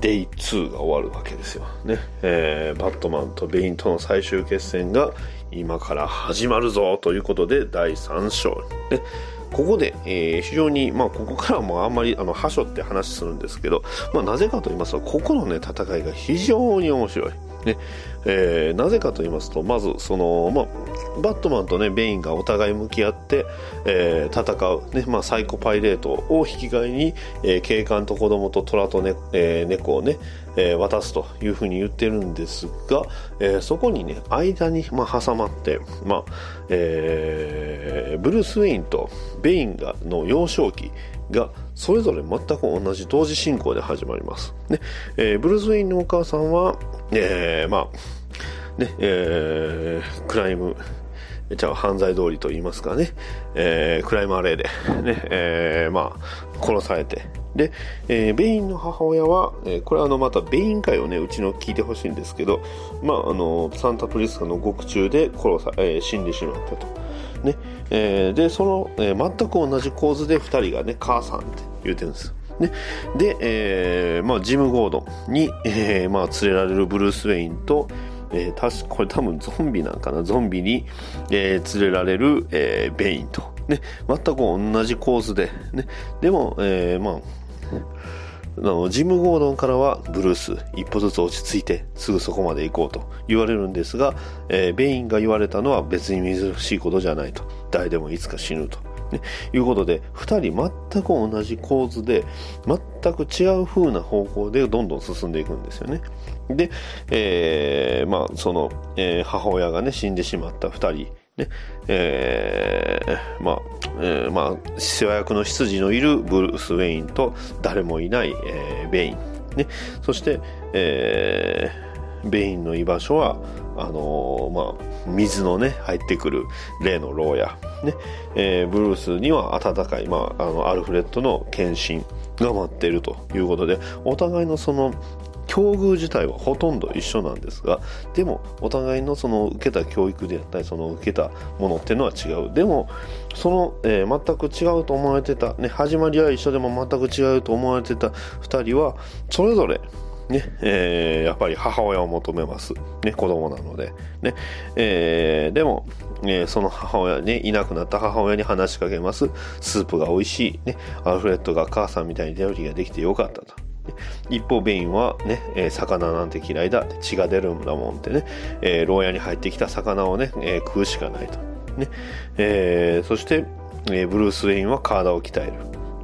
A: デイ2が終わるわけですよ。ね、えーバットマンとベインとの最終決戦が今から始まるぞということで第3章でここで、えー非常に、まあ、ここからもあんまりあの覇所って話するんですけど、まあ、なぜかと言いますとここのね戦いが非常に面白い。ね。えーなぜかと言いますとまずその、まあ、バットマンと、ね、ベインがお互い向き合って、えー戦う、ね。まあ、サイコパイレートを引き換えに、えー警官と子供と虎と、ねえー猫を、ねえー渡すというふうに言ってるんですが、えーそこに、ね、間に、まあ、挟まって、まあえーブルース・ウェインとベインがの幼少期がそれぞれ全く同じ同時進行で始まります、ねえーブルース・ウェインのお母さんは、えーまあね、えー、クライム、じゃあ犯罪通りと言いますかね、えー、クライムアレーで、ね、えー、まあ、殺されて、で、えー、ベインの母親は、えー、これはあの、またベイン会をね、うちの聞いてほしいんですけど、まあ、あの、サンタプリスカの獄中で殺さ、えー、死んでしまったと。ね、えー、で、その、えー、全く同じ構図で二人がね、母さんって言うてるんです。ね、で、えー、まあ、ジム・ゴードンに、えー、まあ、連れられるブルース・ウェインと、えー、確これ多分ゾンビなんかな、ゾンビに、えー、連れられる、えー、ベインと、ね、全く同じ構図で、ね、でも、えー、まあ、ジム・ゴードンからはブルース一歩ずつ落ち着いてすぐそこまで行こうと言われるんですが、えー、ベインが言われたのは別に珍しいことじゃないと。誰でもいつか死ぬと、ね、いうことで2人全く同じ構図で全く違う風な方向でどんどん進んでいくんですよね。で、えー、まあその、えー、母親がね死んでしまった2人ねえー、まあ、えー、まあ、世話役の執事のいるブルース・ウェインと誰もいない、えー、ベイン。ね、そして、えー、ベインの居場所は、あのー、まあ、水のね、入ってくる例の牢屋。ね、えー、ブルースには温かい、まあ、あの、アルフレッドの献身が待っているということで、お互いのその、境遇自体はほとんど一緒なんですがでもお互いのその受けた教育であったりその受けたものっていうのは違う。でもその、えー、全く違うと思われてた、ね、始まりは一緒でも全く違うと思われてた2人はそれぞれねえー、やっぱり母親を求めます、ね、子供なので、ねえー、でも、えー、その母親ねいなくなった母親に話しかけます。スープが美味しい、ね、アルフレッドが母さんみたいに料理ができてよかったと。一方ベインはね、えー、魚なんて嫌いだ血が出るんだもんってね、えー、牢屋に入ってきた魚をね、えー、食うしかないと。ねえー、そして、えー、ブルース・ウェインは体を鍛える。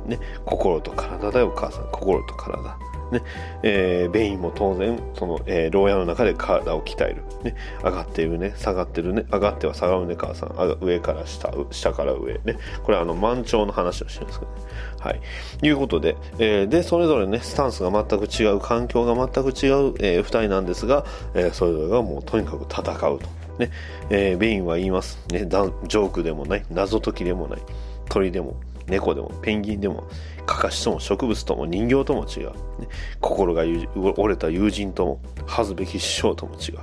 A: ね、心と体だよ、母さん。心と体。ね、えー、ベインも当然、その、えー、牢屋の中で体を鍛える。ね、上がっているね、下がってるね、上がっては下がるね、母さん。上から下、下から上。ね、これはあの、満潮の話をしてるんですけどね。はい。いうことで、えー、で、それぞれね、スタンスが全く違う、環境が全く違う、えー、二人なんですが、えー、それぞれがもうとにかく戦うと。ね、えー、ベインは言います。ね、ジョークでもない、謎解きでもない、鳥でも、猫でも、ペンギンでも、かかしとも植物とも人形とも違う。ね、心が折れた友人とも、恥ずべき師匠とも違う。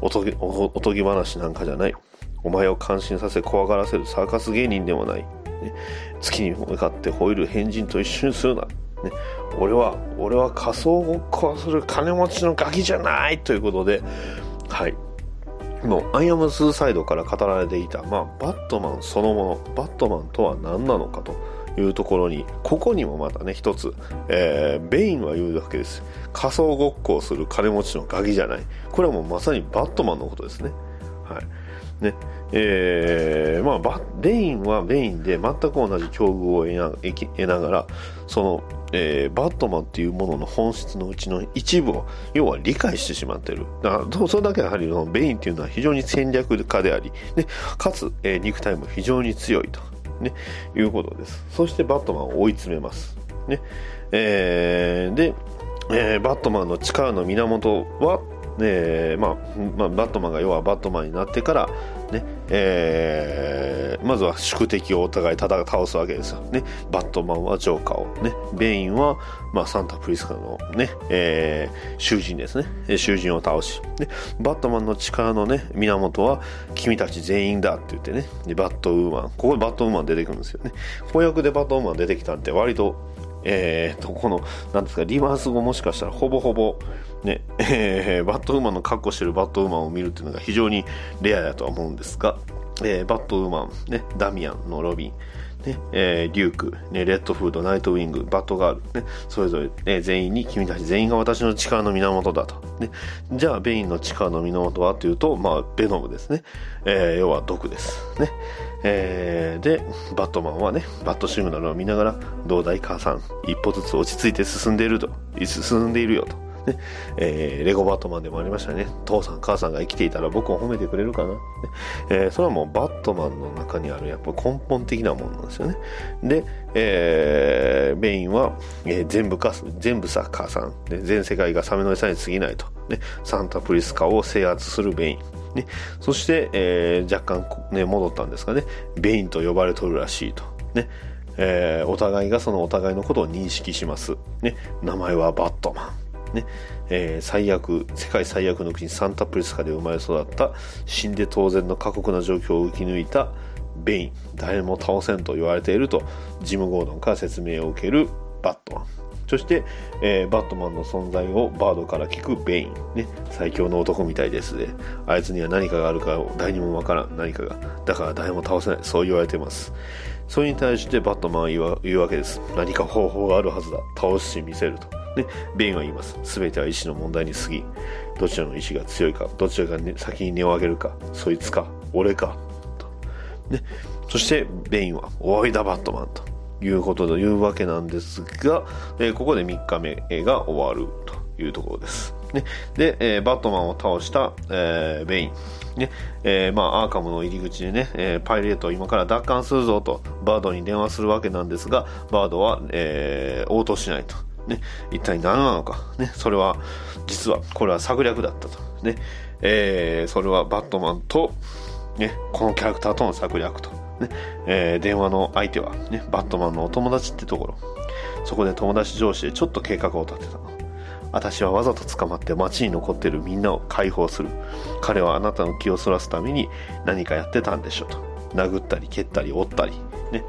A: おとぎ、おとぎ話なんかじゃない。お前を感心させ怖がらせるサーカス芸人でもない。ね、月に向かって吠える変人と一緒にするな。ね、俺は、俺は仮想ごっこをする金持ちのガキじゃないということで、はい。もう、 I Am Suicide から語られていた、まあ、バットマンそのもの、バットマンとは何なのかというところに、ここにもまたね、一つ、えー、ベインは言うわけです。仮装ごっこをする金持ちのガキじゃない。これはもうまさにバットマンのことですね。はい。ね、えー、まあ、バベインはベインで全く同じ境遇を得な得ながら、その、えー、バットマンっていうものの本質のうちの一部を、要は理解してしまってる。だからそれだけやはりベインっていうのは非常に戦略家であり、ね、かつ、えー、肉体も非常に強いと、ね、いうことです。そしてバットマンを追い詰めます。ね、えー、で、えー、バットマンの力の源は、えーまあまあ、バットマンが要はバットマンになってから、ね。えー、まずは宿敵をお互いただ倒すわけですよ、ね、バットマンはジョーカーを、ね、ベインは、まあ、サンタ・プリスカの、ね。えー、囚人ですね。囚人を倒し、ね、バットマンの力の、ね、源は君たち全員だって言ってね。バットウーマン。ここでバットウーマン出てくるんですよね。翻訳でバットウーマン出てきたんで割とえー、と、この、なんですか、リバース語もしかしたらほぼほぼ、ね、えー、バットウーマンの格好してるバットウーマンを見るっていうのが非常にレアだとは思うんですが、えー、バットウーマン、ね、ダミアンのロビン、ねえー、リューク、ね、レッドフード、ナイトウィング、バットガール、ね、それぞれ、ね、全員に君たち全員が私の力の源だと。ね、じゃあ、ベインの力の源はというと、まあ、ベノムですね。えー、要は毒です。ね。えー、で、バットマンはね、バットシグナルを見ながら、どうだい母さん、一歩ずつ落ち着いて進んでいると、進んでいるよと。ねえーレゴバットマンでもありましたね。父さん母さんが生きていたら僕を褒めてくれるかな。ねえーそれはもうバットマンの中にあるやっぱ根本的なものなんですよね。で、えーベインは、えー全部か、全部さ、母さん、ね、全世界がサメの餌に過ぎないと。ね、サンタプリスカを制圧するベイン。ね、そして、えー若干、ね、戻ったんですかね、ベインと呼ばれとるらしいと。ね、えーお互いがそのお互いのことを認識します。ね、名前はバットマン。ね、えー最悪、世界最悪の国サンタプリスカで生まれ育った、死んで当然の過酷な状況を生き抜いたベイン、誰も倒せんと言われていると、ジム・ゴードンから説明を受けるバットマン。そして、えーバットマンの存在をバードから聞くベイン。ね、最強の男みたいですで、あいつには何かがあるか誰にもわからん、何かが。だから誰も倒せない。そう言われてます。それに対してバットマンは言うわ言うわけです。何か方法があるはずだ。倒してみせると。ね、ベインは言います。すべては意志の問題に過ぎ。どちらの意志が強いか、どちらが、ね、先に根を上げるか、そいつか、俺か、と。ね、そしてベインは、おいだバットマンということというわけなんですが、えーここで3日目が終わるというところです。ね、で、えーバットマンを倒した、えーベイン。ね。えーまあ、アーカムの入り口でね、えーパイレートを今から奪還するぞとバードに電話するわけなんですが、バードは、えー応答しないと。ね、一体何なのか、ね、それは実はこれは策略だったと、ね。えーそれはバットマンと、ね、このキャラクターとの策略と、ね。えー電話の相手は、ね、バットマンのお友達ってところ。そこで友達上司でちょっと計画を立てた。の私はわざと捕まって街に残ってるみんなを解放する。彼はあなたの気をそらすために何かやってたんでしょと。殴ったり蹴ったり折ったり。ね。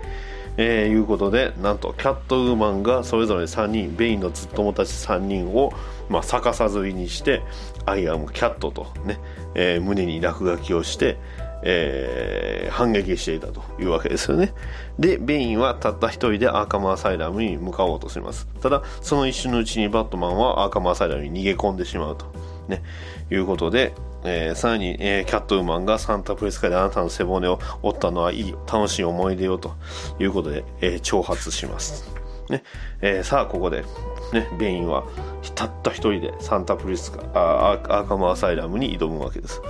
A: えーいうことでなんとキャットウーマンがそれぞれ3人ベインのずっともたち3人を、まあ、逆さずりにして「アイアムキャット」とね、えー胸に落書きをして、えー反撃していたというわけですよね。でベインはたった一人でアーカムアサイラムに向かおうとします。ただその一瞬のうちにバットマンはアーカムアサイラムに逃げ込んでしまうと。ね、いうことで、えーさらに、えーキャットウーマンがサンタプレスカであなたの背骨を折ったのはいい楽しい思い出よと。いうことで、えー挑発します。ね。えーさあここで、ね、ベインはたった一人でサンタプリスカあアーカムアサイラムに挑むわけです。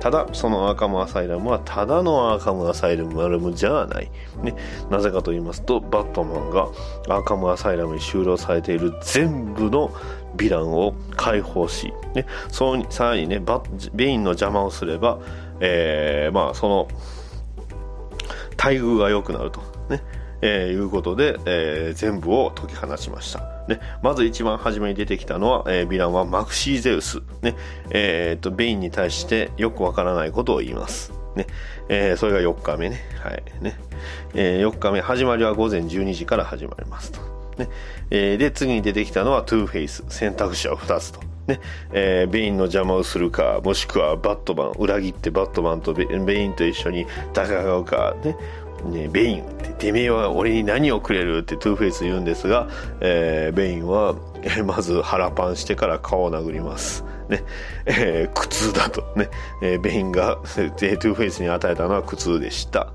A: ただそのアーカムアサイラムはただのアーカムアサイラムじゃない、ね、なぜかと言いますとバットマンがアーカムアサイラムに収容されている全部のヴィランを解放し、ね、そうにさらにねバベインの邪魔をすれば、えーまあその待遇が良くなると、ね。えーいうことで、えー全部を解き放ちました、ね、まず一番初めに出てきたのは、えーヴィランはマキシーゼウス、ね。えーとベインに対してよくわからないことを言います、ね。えーそれが4日目ね,、はい。ね。えー4日目始まりは午前12時から始まりますと、ね。えーで次に出てきたのはトゥーフェイス。選択肢は2つと。ね。えーベインの邪魔をするかもしくはバットマン裏切ってバットマンとベベインと一緒に戦うか。ね。ね、ベインって、てめえは俺に何をくれるってトゥーフェイス言うんですが、えーベインは、まず腹パンしてから顔を殴ります。ね、えー苦痛だとね、えーベインが、えートゥーフェイスに与えたのは苦痛でした。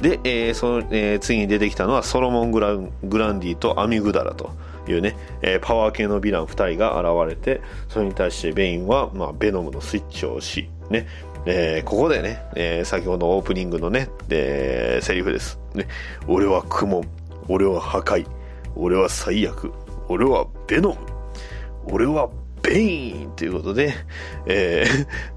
A: で、えーその、えー次に出てきたのはソロモングラングランディとアミグダラと。いうね、えーパワー系のヴィラン2人が現れて、それに対してベインは、まあ、ベノムのスイッチを押し、ね、えーここでね、えー先ほどオープニングのね、えーセリフです。ね、俺はクモン、俺は破壊、俺は最悪、俺はベノム、俺はベインということで、え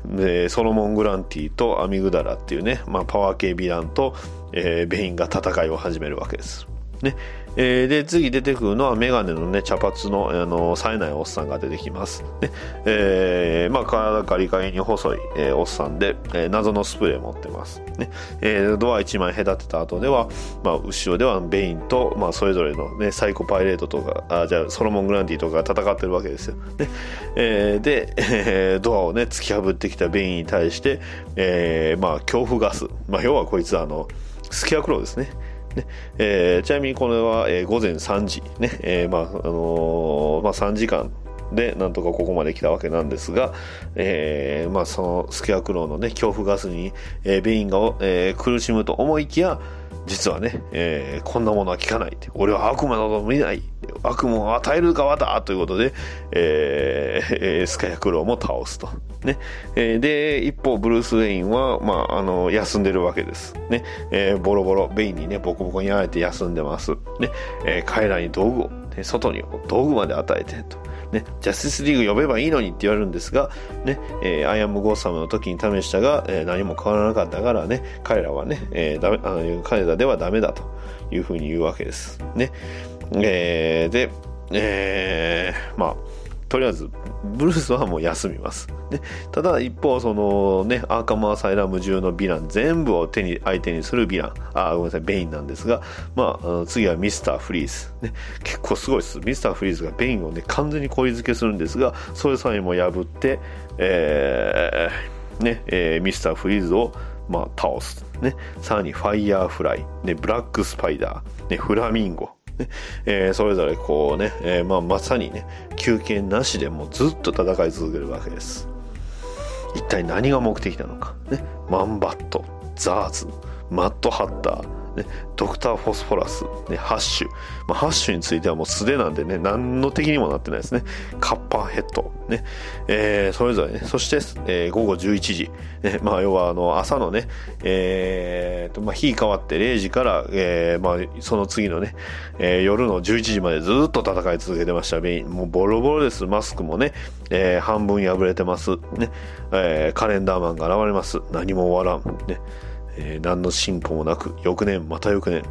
A: ー ソロモン・グランティとアミグダラっていうね、まあ、パワー系ヴィランと、えーベインが戦いを始めるわけです。ねえーで次出てくるのはメガネのね茶髪のあの冴えないおっさんが出てきます、ねえーまあ、体ガリガリに細い、えーおっさんで、えー謎のスプレー持ってます、ねえードア1枚隔てた後では、まあ、後ろではベインと、まあ、それぞれの、ね、サイコパイレートとかあじゃあソロモン・グランディとかが戦ってるわけですよ、ねえーで、えードアをね突き破ってきたベインに対して、えーまあ、恐怖ガス、まあ、要はこいつあのスキャクローですね。ね。えーちなみにこれは、えー午前3時、ね。えーまああのーまあ、3時間でなんとかここまで来たわけなんですが、えーまあ、そのスケアクローの、ね、恐怖ガスに、えーベインが、えー苦しむと思いきや実はね、えーこんなものは聞かないって。俺は悪魔など見ない。悪夢を与える側だということで、えースカヤクローも倒すと。ね。えーで、一方、ブルース・ウェインは、まあ、あの、休んでるわけです。ね。えーボロボロ、ベインにね、ボコボコにやられて休んでます。ね。えー彼らに道具を、ね、外に道具まで与えて、と。ね、ジャスティスリーグ呼べばいいのにって言われるんですが、ね、えー I Am Gotham の時に試したが、えー何も変わらなかったからね、彼らはね、えーダメあの彼らではダメだというふうに言うわけです。ね。えーで、えーまあ、とりあえず、ブルースはもう休みます。ね、ただ一方、そのね、アーカムアサイラム中のヴィラン、全部を手に、相手にするヴィラン、あ、ごめんなさい、ベインなんですが、まあ、次はミスターフリーズ。ね、結構すごいです。ミスターフリーズがベインをね、完全に氷漬けするんですが、それさえも破って、えーね、えーミスターフリーズを、まあ、倒す。ね、さらにファイヤーフライ、ね、ブラックスパイダー、ね、フラミンゴ、ね えーそれぞれこうね、えーまあ、まさにね、休憩なしでもうずっと戦い続けるわけです。一体何が目的なのか。ね、マンバット、ザーズ、マットハッター、ね、ドクター・フォスフォラス、ね、ハッシュ。まあ、ハッシュについてはもう素手なんでね、何の敵にもなってないですね。カッパーヘッド、ね、えーそれぞれね、そして、えー午後11時、ね、まあ、要はあの、朝のね、えーと、まあ、日変わって0時から、えーまあ、その次のね、えー夜の11時までずっと戦い続けてました。もうボロボロです。マスクもね、えー半分破れてます。ね、えーカレンダーマンが現れます。何も終わらん。ね、えー何の進歩もなく、翌年、また翌年、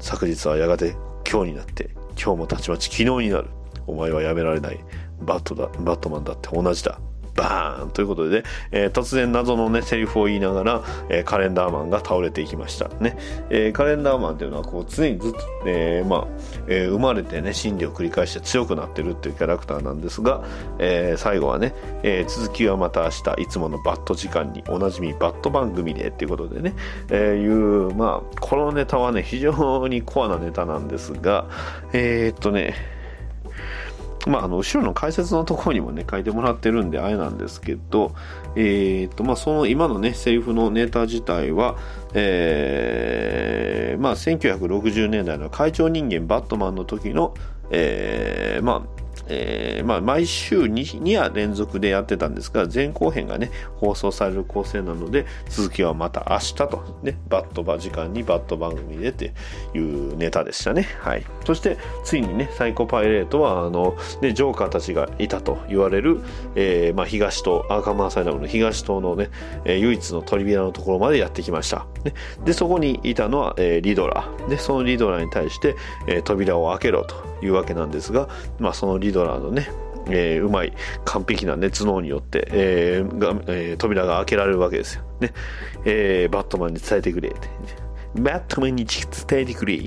A: 昨日はやがて今日になって、今日もたちまち昨日になる。お前はやめられない。バットだ、バットマンだって同じだ。バーンということでね、えー突然謎のね、セリフを言いながら、えーカレンダーマンが倒れていきました。ね。えーカレンダーマンっていうのは、こう、常にずっと、えまあ、えー生まれてね、心理を繰り返して強くなってるっていうキャラクターなんですが、えー最後はね、えー続きはまた明日、いつものバット時間におなじみバット番組でっていうことでね、えいう、まあ、このネタはね、非常にコアなネタなんですが、えっとね、まあ、あの後ろの解説のところにもね書いてもらってるんであれなんですけど、えーとまあ、その今のねセリフのネタ自体は、えーまあ、1960年代の会長人間バットマンの時の、えーまあえーまあ、毎週 2, 2夜連続でやってたんですが前後編がね放送される構成なので続きはまた明日と、ね、バットバ時間にバット番組でっていうネタでしたね、はい、そしてついにねサイコパイレートはあの、ジョーカーたちがいたと言われる、えーまあ、東島アーカムアサイラムの東島のね、えー唯一のトリビアのところまでやってきました、ね、でそこにいたのは、えーリドラでそのリドラに対して、えー扉を開けろと。いうわけなんですが、まあ、そのリドラーのねえーうまい完璧な、ね、頭脳によって、えーがえー扉が開けられるわけですよ、ね。えーバットマンに伝えてくれって。バットマンに伝えてくれ。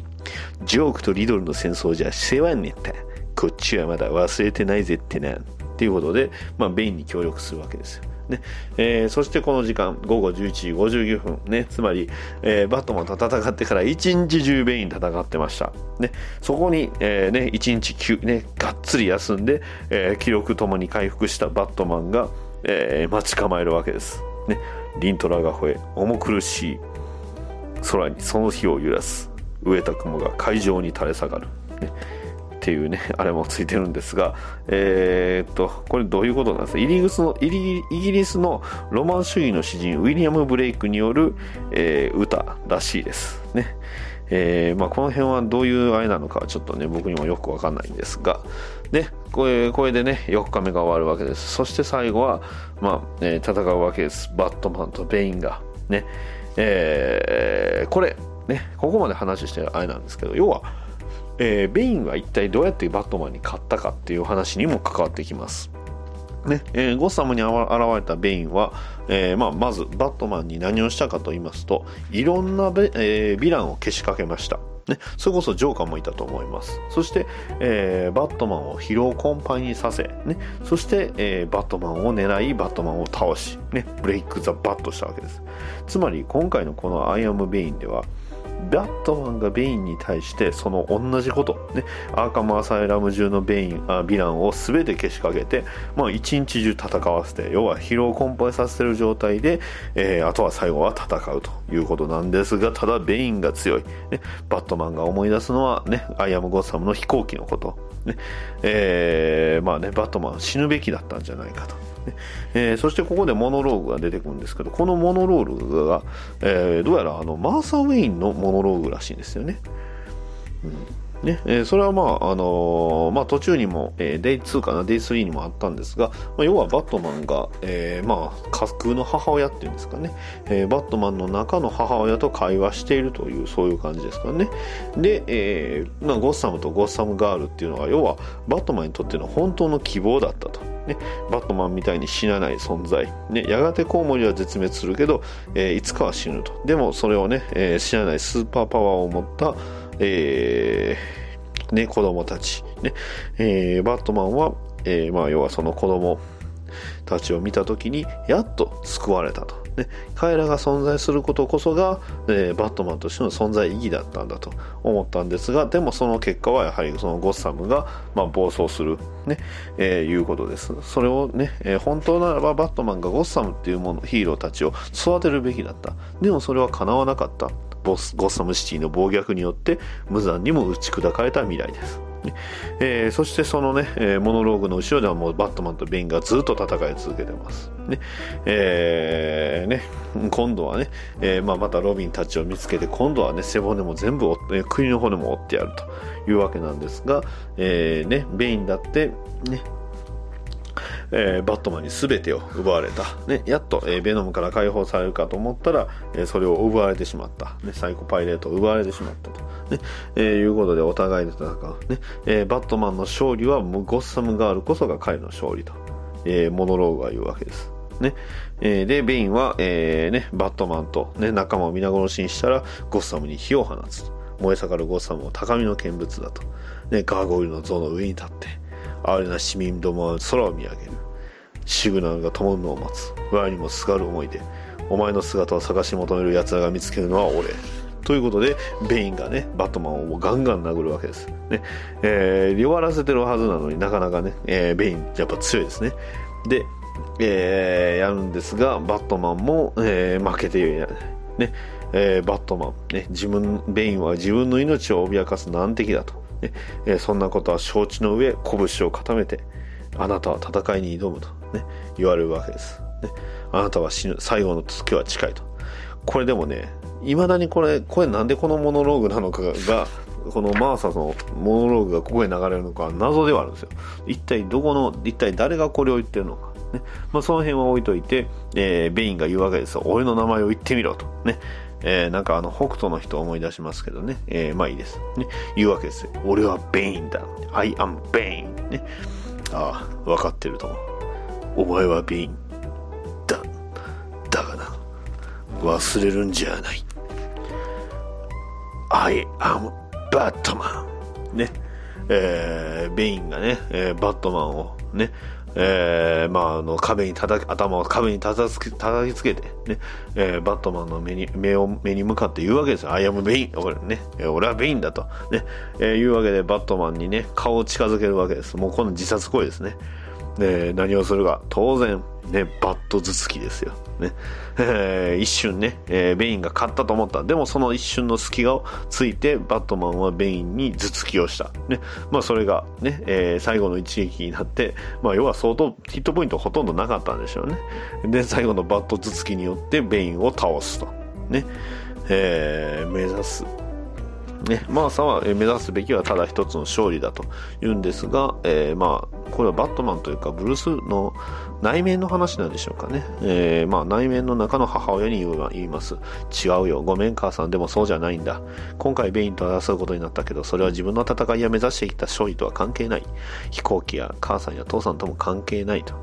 A: ジョークとリドルの戦争じゃ世話になった。こっちはまだ忘れてないぜってな。っていうことで、まあ、ベインに協力するわけですよ。ね。えーそしてこの時間午後11時59分、ね、つまり、えーバットマンと戦ってから一日中ベイン戦ってました、ね、そこに、えーね、一日休ね、がっつり休んで、えー記録ともに回復したバットマンが、えー待ち構えるわけです、ね、リントラが吠え重苦しい。空にその日を揺らす。飢えた雲が海上に垂れ下がる、ね、っていうね あれもついてるんですがえーっとこれどういうことなんですか？イギリスのイギリスのロマン主義の詩人ウィリアム・ブレイクによる、えー歌らしいです。ね。えーまあ、この辺はどういうあれなのかちょっとね僕にもよくわかんないんですが。でこれこれでね4日目が終わるわけです。そして最後は、まあえー戦うわけです。バットマンとベインが。ね。えーこれね。ここまで話してるあれなんですけど要は、えーベインは一体どうやってバットマンに勝ったかっていう話にも関わってきます。ねえーゴッサムに現れたベインは、えーまあ、まずバットマンに何をしたかと言いますといろんなベ、えーヴィランをけしかけました。ね、それこそジョーカーもいたと思います。そして、えーバットマンを疲労困憊にさせ、ね、そして、えーバットマンを狙いバットマンを倒し、ね、 Break the Bat したわけです。つまり今回のこの「アイアム・ベイン」ではバットマンがベインに対してその同じこと、ね、アーカムアサイラム中のベインあヴィランを全てけしかけて、まあ、一日中戦わせて要は疲労困憊させてる状態で、えー、あとは最後は戦うということなんですがただベインが強い、ね、バットマンが思い出すのは、ね、 I Am Gotham の飛行機のことねえーまあね、バットマン死ぬべきだったんじゃないかと。えー、そしてここでモノローグが出てくるんですけど、このモノローグが、えー、どうやらあのマーサ・ウェインのモノローグらしいんですよね。うんね。えー、それはまあ、あのー、まあ、途中にも、えー、 Day 2かな、 Day 3にもあったんですが、まあ、要はバットマンが、えー、まあ、架空の母親っていうんですかね、えー、バットマンの中の母親と会話しているという、そういう感じですかね。で、えー、まあ、ゴッサムとゴッサムガールっていうのは、要は、バットマンにとっての本当の希望だったと。ね、バットマンみたいに死なない存在、ね、やがてコウモリは絶滅するけど、えー、いつかは死ぬと。でもそれをね、えー、死なないスーパーパワーを持った、えー、ね、子供たち、ねえー、バットマンは、えー、まあ、要はその子供たちを見た時にやっと救われたとね、彼らが存在することこそが、え、バットマンとしての存在意義だったんだと思ったんですが、でもその結果はやはりそのゴッサムが、まあ、暴走する、ね、えー、いうことです。それをね、えー、本当ならばバットマンがゴッサムっていうもの、ヒーローたちを育てるべきだった。でもそれは叶わなかった。ボスゴッサムシティの暴虐によって無残にも打ち砕かれた未来です。えー、そしてそのね、えー、モノローグの後ろではもうバットマンとベインがずっと戦い続けてます。ね。えー、ね、今度はね、えー、まあ、またロビンたちを見つけて、今度はね、背骨も全部、えー、首の骨も折ってやるというわけなんですが、えー、ね、ベインだって、ね、えー、バットマンに全てを奪われた。ね、やっと、えー、ベノムから解放されるかと思ったら、えー、それを奪われてしまった。ね、サイコパイレートを奪われてしまったと。ね、えー、いうことでお互いで戦う。ね、えー、バットマンの勝利はゴッサムガールこそが彼の勝利と、えー、モノローグは言うわけです。ね。えー、で、ベインは、えー、ね、バットマンと、ね、仲間を皆殺しにしたら、ゴッサムに火を放つ。燃え盛るゴッサムを高みの見物だと。ね、ガーゴイルの像の上に立って、哀れな市民どもは空を見上げる。シグナルが灯るのを待つ。我にもすがる思いで、お前の姿を探し求める奴らが見つけるのは俺。ということで、ベインがね、バットマンをガンガン殴るわけです。ね。えー、弱らせてるはずなのになかなかね、えー、ベインやっぱ強いですね。で、えー、やるんですが、バットマンも、えー、負けて、ね、えー、バットマン、ね、自分、ベインは自分の命を脅かす難敵だと。ねえ、そんなことは承知の上、拳を固めて、あなたは戦いに挑むと、ね、言われるわけです。ね、あなたは死ぬ、最後の月は近いと。これでもね、未だにこれ、これなんでこのモノローグなのかが、このマーサのモノローグがここへ流れるのか謎ではあるんですよ。一体どこの、一体誰がこれを言ってるのか。ね。まあ、その辺は置いといて、えー、ベインが言うわけですよ。俺の名前を言ってみろと。ね。えー、なんかあの、北斗の人を思い出しますけどね。えー、まあいいです。ね。言うわけですよ。俺はベインだ。I am Bane。ね。ああ、わかってると思う。お前はベイン。だ。だがな。忘れるんじゃない。I am Batman。ね。えー、ベインがね、えー、バットマンをね、えー、まあ、あの、壁に叩き、頭を壁に叩き叩きつけて、ね、えー、バットマンの目に、目を、目に向かって言うわけですよ。 I am Bane。俺ね、俺はベインだと。ね、えー、いうわけで、バットマンにね、顔を近づけるわけです。もうこの自殺行為ですね。で、何をするか。当然、ね、バット頭突きですよ。ね。えー、一瞬ね、えー、ベインが勝ったと思った。でもその一瞬の隙がついて、バットマンはベインに頭突きをした。ね。まあそれがね、えー、最後の一撃になって、まあ要は相当ヒットポイントほとんどなかったんでしょうね。で、最後のバット頭突きによってベインを倒すと。ね。えー、目指す。ね、マーサは目指すべきはただ一つの勝利だと言うんですが、えー、まあ、これはバットマンというかブルースの内面の話なんでしょうかね。えー、まあ内面の中の母親に言います。違うよ。ごめん母さん。でもそうじゃないんだ。今回ベインと争うことになったけど、それは自分の戦いや目指してきた勝利とは関係ない。飛行機や母さんや父さんとも関係ないと。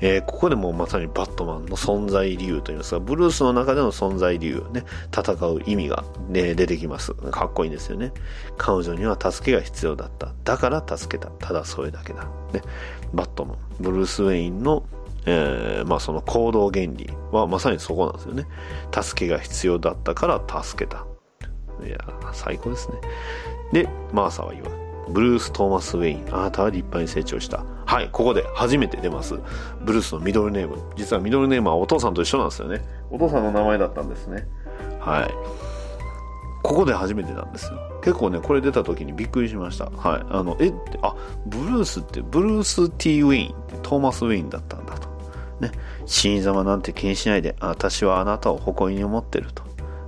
A: えー、ここでもまさにバットマンの存在理由といいますか、ブルースの中での存在理由、ね、戦う意味が、ね、出てきます。かっこいいんですよね。彼女には助けが必要だった。だから助けた。ただそれだけだ。ね、バットマン、ブルース・ウェインのえー、まあその行動原理はまさにそこなんですよね。助けが必要だったから助けた。いや、最高ですね。で、マーサは言わブルース・トーマス・ウェイン。あなたは立派に成長した。はい、ここで初めて出ます。ブルースのミドルネーム。実はミドルネームはお父さんと一緒なんですよね。お父さんの名前だったんですね。はい。ここで初めてなんですよ。結構ね、これ出た時にびっくりしました。はい。あの、えって、あ、ブルースって、ブルース・ T・ ウェインってトーマス・ウェインだったんだと。ね。死に様なんて気にしないで、私はあなたを誇りに思ってると。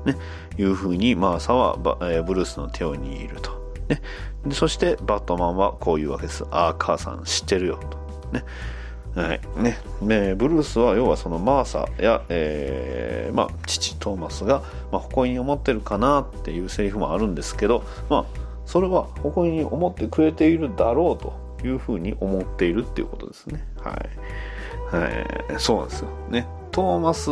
A: ね。いうふうに、マーサは、えーブルースの手を握ると。ね。そして、バットマンはこういうわけです。ああ、母さん知ってるよと。ね。はい。ね。ねブルースは、要はそのマーサや、えーまあ、父トーマスが、まあ、誇りに思ってるかなっていうセリフもあるんですけど、まあ、それは誇りに思ってくれているだろうというふうに思っているっていうことですね。はい。はい。そうなんですよ。ね。トーマス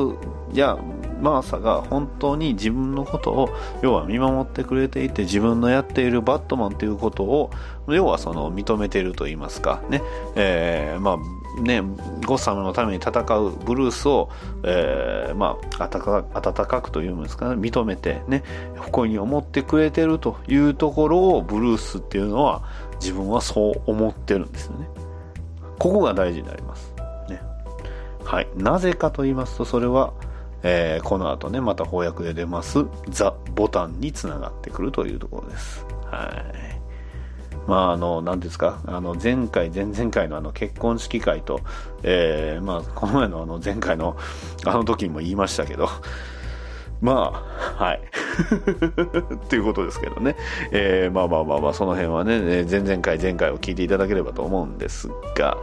A: やマーサが本当に自分のことを要は見守ってくれていて自分のやっているバットマンということを要はその認めていると言いますかね、えー、まあねゴッサムのために戦うブルースを、えー、まあ温か温かくというんですかね認めてね誇りに思ってくれてるというところをブルースっていうのは自分はそう思ってるんですよねここが大事になりますねはい。なぜかと言いますと、それは、えーこの後ね、また翻訳で出ます、ザ・ボタンにつながってくるというところです。はい。まあ、あの、なんですか、あの、前回、前々回のあの、結婚式会と、えーまあ、この前のあの、前回の、あの時にも言いましたけど、まあ、はい。ということですけどね。えーまあまあまあまあ、その辺はね、前々回、前回を聞いていただければと思うんですが、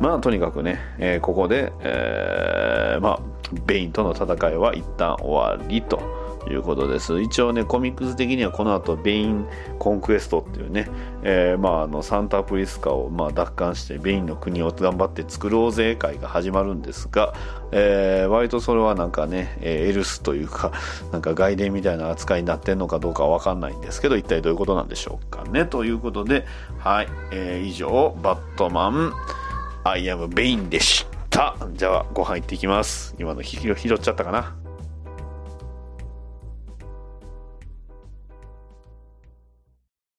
A: まあ、とにかくね、えーここで、えーまあ、ベインとの戦いは一旦終わりということです。一応ね、コミックス的にはこの後、ベインコンクエストっていうね、えーまあ、あの、サンタプリスカを、まあ、奪還して、ベインの国を頑張って作ろうぜ会が始まるんですが、えー割とそれはなんかね、えーエルスというか、なんか外伝みたいな扱いになってんのかどうかわかんないんですけど、一体どういうことなんでしょうかね。ということで、はい、えー以上、バットマン、 I Am Bane でした。じゃあ、ご飯行ってきます。今のひ拾っちゃったかな。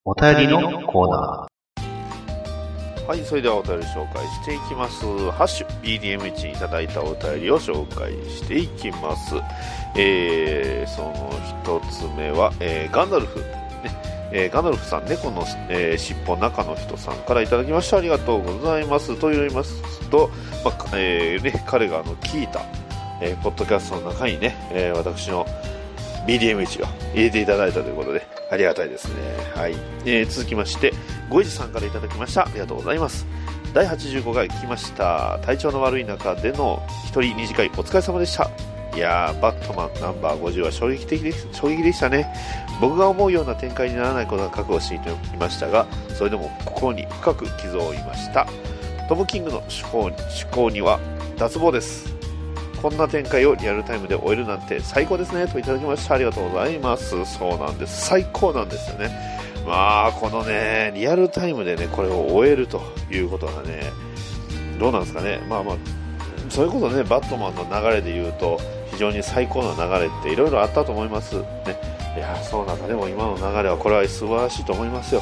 H: お便りのコーナー
A: はい、それではお便り紹介していきます。ハッシュ BDM1 にいただいたお便りを紹介していきます。えー、その一つ目は、えーガンダルフ。ねえーガンダルフさん、猫の、えー尻尾中の人さんからいただきました。ありがとうございます。と言いますと、まあえーね、彼があの聞いた、えーポッドキャストの中にね、え私の BDM1 を入れていただいたということで、ありがたいですね。はい。えー続きまして、ごいじさんからいただきました。ありがとうございます。第85回聞きました。体調の悪い中での一人二次会お疲れ様でした。いやー、バットマンナンバー50は衝撃的で衝撃でしたね。僕が思うような展開にならないことは覚悟していましたが、それでも心に深く傷を負いました。トム・キングの手法には脱帽です。こんな展開をリアルタイムで終えるなんて最高ですねといただきました。ありがとうございます。そうなんです。最高なんですよね。まあ、このね、リアルタイムでね、これを終えるということがね、どうなんですかね。まあまあ、それこそね、バットマンの流れで言うと、非常に最高の流れっていろいろあったと思います。ね。いや、そうなんだ。でも今の流れはこれは素晴らしいと思いますよ。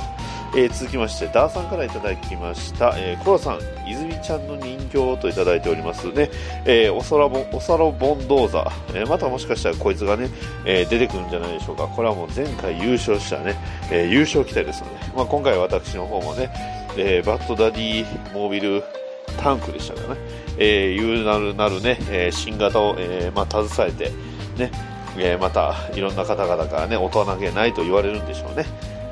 A: えー続きまして、ダーさんからいただきました、えーコロさん、泉ちゃんの人形といただいておりますね。えーおそらぼ、おさろボンドーザ、えーまたもしかしたらこいつがね、えー出てくるんじゃないでしょうか。これはもう前回優勝したね、え優勝期待ですので、まあ、今回私の方もね、えバッドダディモービルタンクでしたからね、えー、いうなるなるね、え新型を、えまあ、携えて、ね、えまたいろんな方々からね、大人げないと言われるんでしょうね。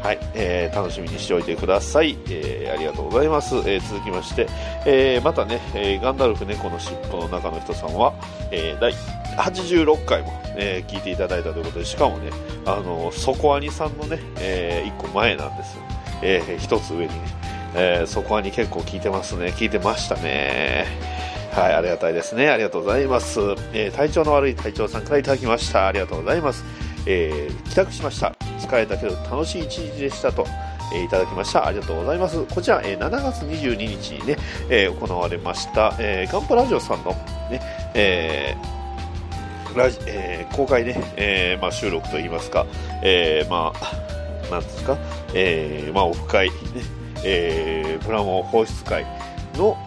A: はい、えー楽しみにしておいてください。えーありがとうございます。えー続きまして、えーまたね、えーガンダルフ猫の尻尾の中の人さんは、えー第86回も、えー聞いていただいたということで、しかもね、あの、ソコアニさんのね、え1個前なんです。えー一つ上にね、えー、そこはに結構聞いてますね。聞いてましたね。はい、ありがたいですね。ありがとうございます。えー体調の悪い隊長さんからいただきました。ありがとうございます。えー帰宅しました。疲れたけど楽しい一日でしたと。えーいただきました。ありがとうございます。こちら、えー7月22日にね、えー行われました、えーガンプラジオさんのね、えーラジ、えー公開ね、えーまあ、収録といいますか、えーまあ、なんですか、えーまあ、オフ会、ねえープラモ放出会の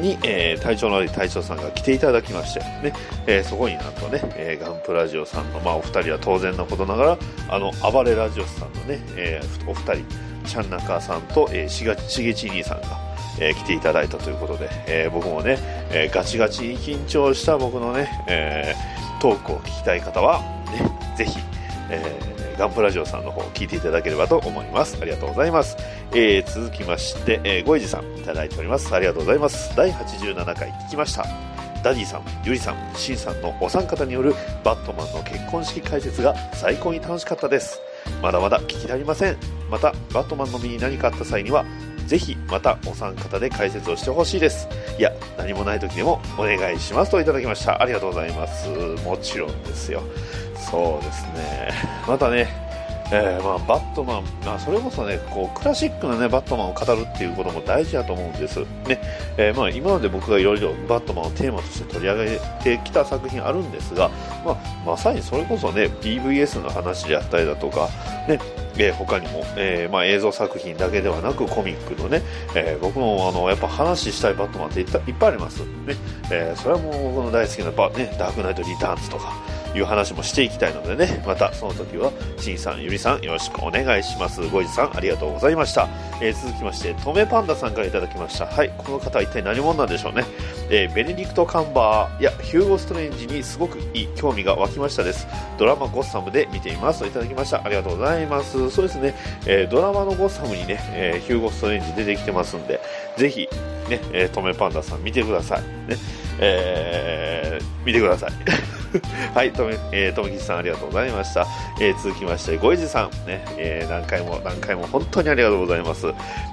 A: に、えー隊長のある隊長さんが来ていただきまして、ねえーそこになんとね、えーガンプラジオさんの、まあ、お二人は当然のことながらあの暴れラジオスさんのね、えーお二人ちゃんなかさんと、えーしがしげち兄さんが、えー来ていただいたということで、えー僕もね、えーガチガチに緊張した僕のね、えートークを聞きたい方は、ね、ぜひ、えーガンプラジオさんの方聞いていただければと思います。ありがとうございます。えー続きまして、えー、ごいじさんいただいております。ありがとうございます。第87回聞きました。ダディさん、ユリさん、シンさんのお三方によるバットマンの結婚式解説が最高に楽しかったです。まだまだ聞き足りません。また、バットマンの身に何かあった際には、ぜひまたお三方で解説をしてほしいです。いや、何もない時でもお願いしますといただきました。ありがとうございます。もちろんですよ。そうですね。またね、えーまあ、バットマン、まあ、それこそねこうクラシックな、ね、バットマンを語るっていうことも大事だと思うんです、ねえーまあ、今まで僕がいろいろバットマンをテーマとして取り上げてきた作品あるんですが、まあ、まさにそれこそね BVS の話であったりだとか、ねえー他にも、えーまあ、映像作品だけではなくコミックのね、えー僕もあのやっぱ話したいバットマンっていっぱいっぱいあります、ねえーそれはもう僕の大好きなバ、ね、ダークナイト・リターンズとかいう話もしていきたいのでね、またその時は、しんさん、ゆりさん、よろしくお願いします。ごいじさん、ありがとうございました。えー続きまして、とめパンダさんからいただきました。はい、この方は一体何者なんでしょうね。えーベネディクト・カンバーやヒューゴ・ストレンジにすごくいい興味が湧きましたです。ドラマゴッサムで見ていますといただきました。ありがとうございます。そうですね、えードラマのゴッサムにね、えーヒューゴ・ストレンジ出てきてますんで、ぜひ、ね、えー、とめパンダさん見てください。ね、えー見てください。はい、とめ、えー、とめきさんありがとうございました。えー続きまして、ごいじさん、ね、えー何回も何回も本当にありがとうございます。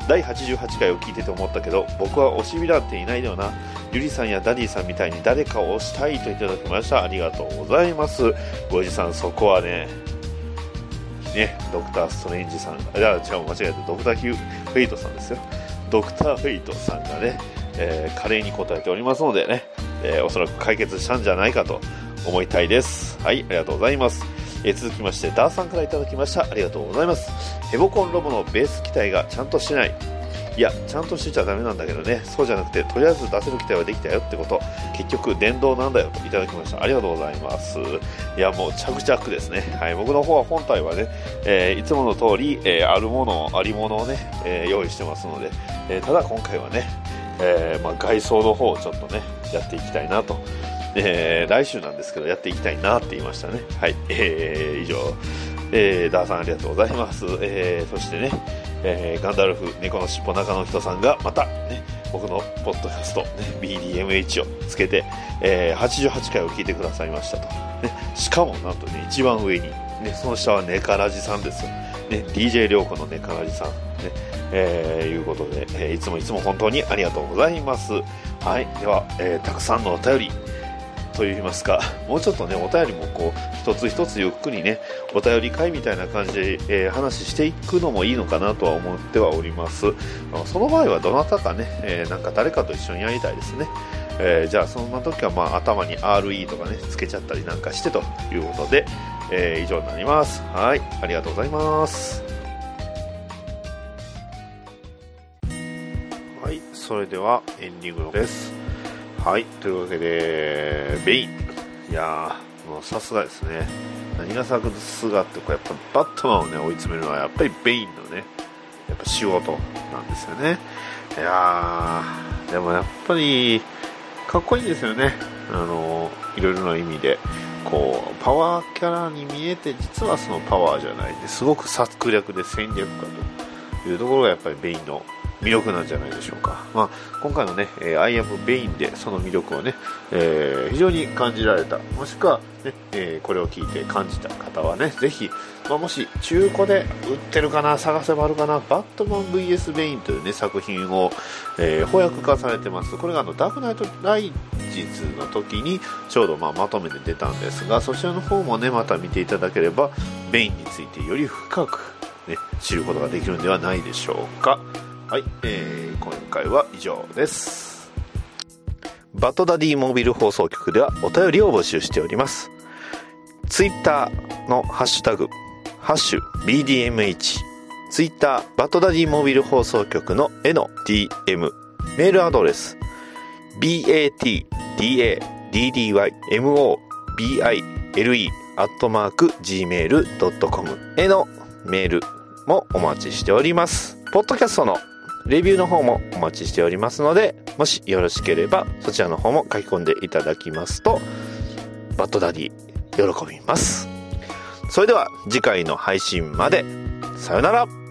A: 第88回を聞いてて思ったけど、僕は推しヴィランっていないよな。ゆりさんやダディさんみたいに誰かを推したいといただきました。ありがとうございます。ごいじさん、そこはね、ね、ドクター・ストレンジさん、いや、違う、間違えた、ドクター・ヒュー・フェイトさんですよ。ドクター・フェイトさんがね、えー華麗に答えておりますのでね、えーおそらく解決したんじゃないかと思いたいです。はい、ありがとうございます。えー続きまして、ダーさんからいただきました。ありがとうございます。ヘボコンロボのベース機体がちゃんとしない。いや、ちゃんとしてちゃダメなんだけどね、そうじゃなくて、とりあえず出せる機体はできたよってこと、結局、電動なんだよといただきました。ありがとうございます。いや、もう着々ですね。はい、僕の方は本体はね、えーいつもの通り、えーあるもの、ありものをね、え用意してますので、えただ今回はね、えーまあ、外装の方をちょっとね、やっていきたいなと。えー来週なんですけど、やっていきたいなって言いましたね。はい、えー以上、えーダーさんありがとうございます。えーそしてね、えーガンダルフ猫のしっぽ中の人さんがまたね、僕のポッドキャスト、ね、BDMH をつけて、えー88回を聞いてくださいましたと。ね、しかもなんとね、一番上に、ね、その下はネカラジさんです。ね、DJ 涼子のネカラジさん。ね、えーいうことで、えーいつもいつも本当にありがとうございます。はい、では、えーたくさんのお便り、といいますか、もうちょっとね、お便りもこう、一つ一つゆっくりね、お便り会みたいな感じで、えー話していくのもいいのかなとは思ってはおります。その場合はどなたかね、えーなんか誰かと一緒にやりたいですね。えーじゃあそんな時はまあ頭に RE とかね、つけちゃったりなんかしてということで、えー以上になります。はい、ありがとうございます。それではエンディングです。はい、というわけで、ベイン。いやー、もうさすがですね。何がさすがって、こうやっぱバットマンをね、追い詰めるのはやっぱりベインのね、やっぱ仕事なんですよね。いやー、でもやっぱり、かっこいいですよね。あの、いろいろな意味で。こう、パワーキャラに見えて、実はそのパワーじゃないですごく策略で戦略家というところがやっぱりベインの魅力なんじゃないでしょうか。まあ、今回のね、えー、I am ベインでその魅力をね、えー非常に感じられた。もしくは、ね、えーこれを聞いて感じた方はね、ぜひ、まあ、もし中古で売ってるかな、探せばあるかな、バットマン VS ベインというね、作品を、えー邦訳化されてます。これがあの、ダークナイトライジズの時にちょうどまあまとめて出たんですが、そちらの方もね、また見ていただければ、ベインについてより深く、ね、知ることができるんではないでしょうか。はい、えー今回は以上です。バトダディモービル放送局ではお便りを募集しております。ツイッターのハッシュタグハッシュ BDMH ツイッターバトダディモービル放送局の絵の DM メールアドレス batdaddymobile アットマーク gmail.com へのメールもお待ちしておりますポッドキャストのレビューの方もお待ちしておりますのでもしよろしければそちらの方も書き込んでいただきますとバッドダディ喜びます。それでは次回の配信まで。さよなら。